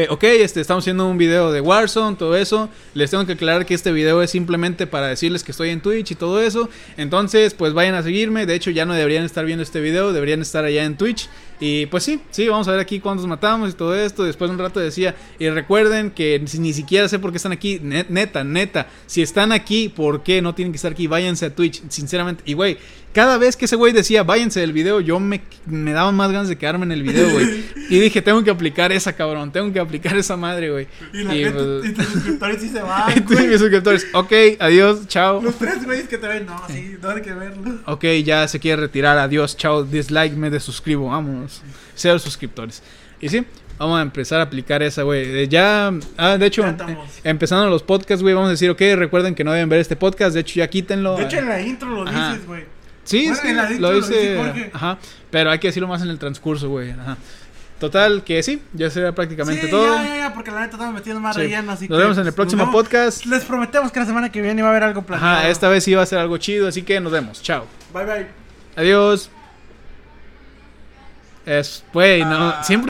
ok, este, estamos haciendo un video de Warzone, todo eso. Les tengo que aclarar que este video es simplemente para decirles que estoy en Twitch y todo eso. Entonces, pues vayan a seguirme. De hecho, ya no deberían estar viendo este video, deberían estar allá en Twitch. Y pues sí, sí, vamos a ver aquí cuántos matamos y todo esto. Después de un rato decía, y recuerden que si- ni siquiera sé por qué están aquí. Net- neta, neta, si están aquí, ¿por qué no tienen que estar aquí? Váyanse a Twitch, sinceramente. Y güey, cada vez que ese güey decía, váyanse del video, yo me, me daban más ganas de quedarme en el video, güey. Y dije, tengo que aplicar esa, cabrón, tengo que aplicar esa madre, güey. Y la Y, gente, pues, y tus suscriptores sí se van. Güey. mis suscriptores, ok, adiós, chao. Los tres güeyes que te ven, no, sí, no hay que verlo. Ok, ya se quiere retirar, adiós, chao, dislike, me desuscribo, vámonos. Cero suscriptores. Y sí, vamos a empezar a aplicar esa, güey. Eh, Ya, ah, de hecho, eh, empezando los podcasts, güey, vamos a decir, ok, recuerden que no deben ver este podcast, de hecho ya quítenlo. De hecho, en la intro lo Ajá. dices, güey. Sí, Bueno, sí, en la intro lo lo dice. Ajá. Pero hay que decirlo más en el transcurso, güey. Ajá. Total, que sí, ya sería prácticamente sí, todo. ya, ya, ya, porque la neta estamos metiendo más Sí. relleno, así Nos que, vemos en el próximo vemos. podcast. Les prometemos que la semana que viene va a haber algo planeado. Ajá, esta vez sí va a ser algo chido, así que nos vemos. Chao. Bye, bye. Adiós. Es, güey, no, Ah. siempre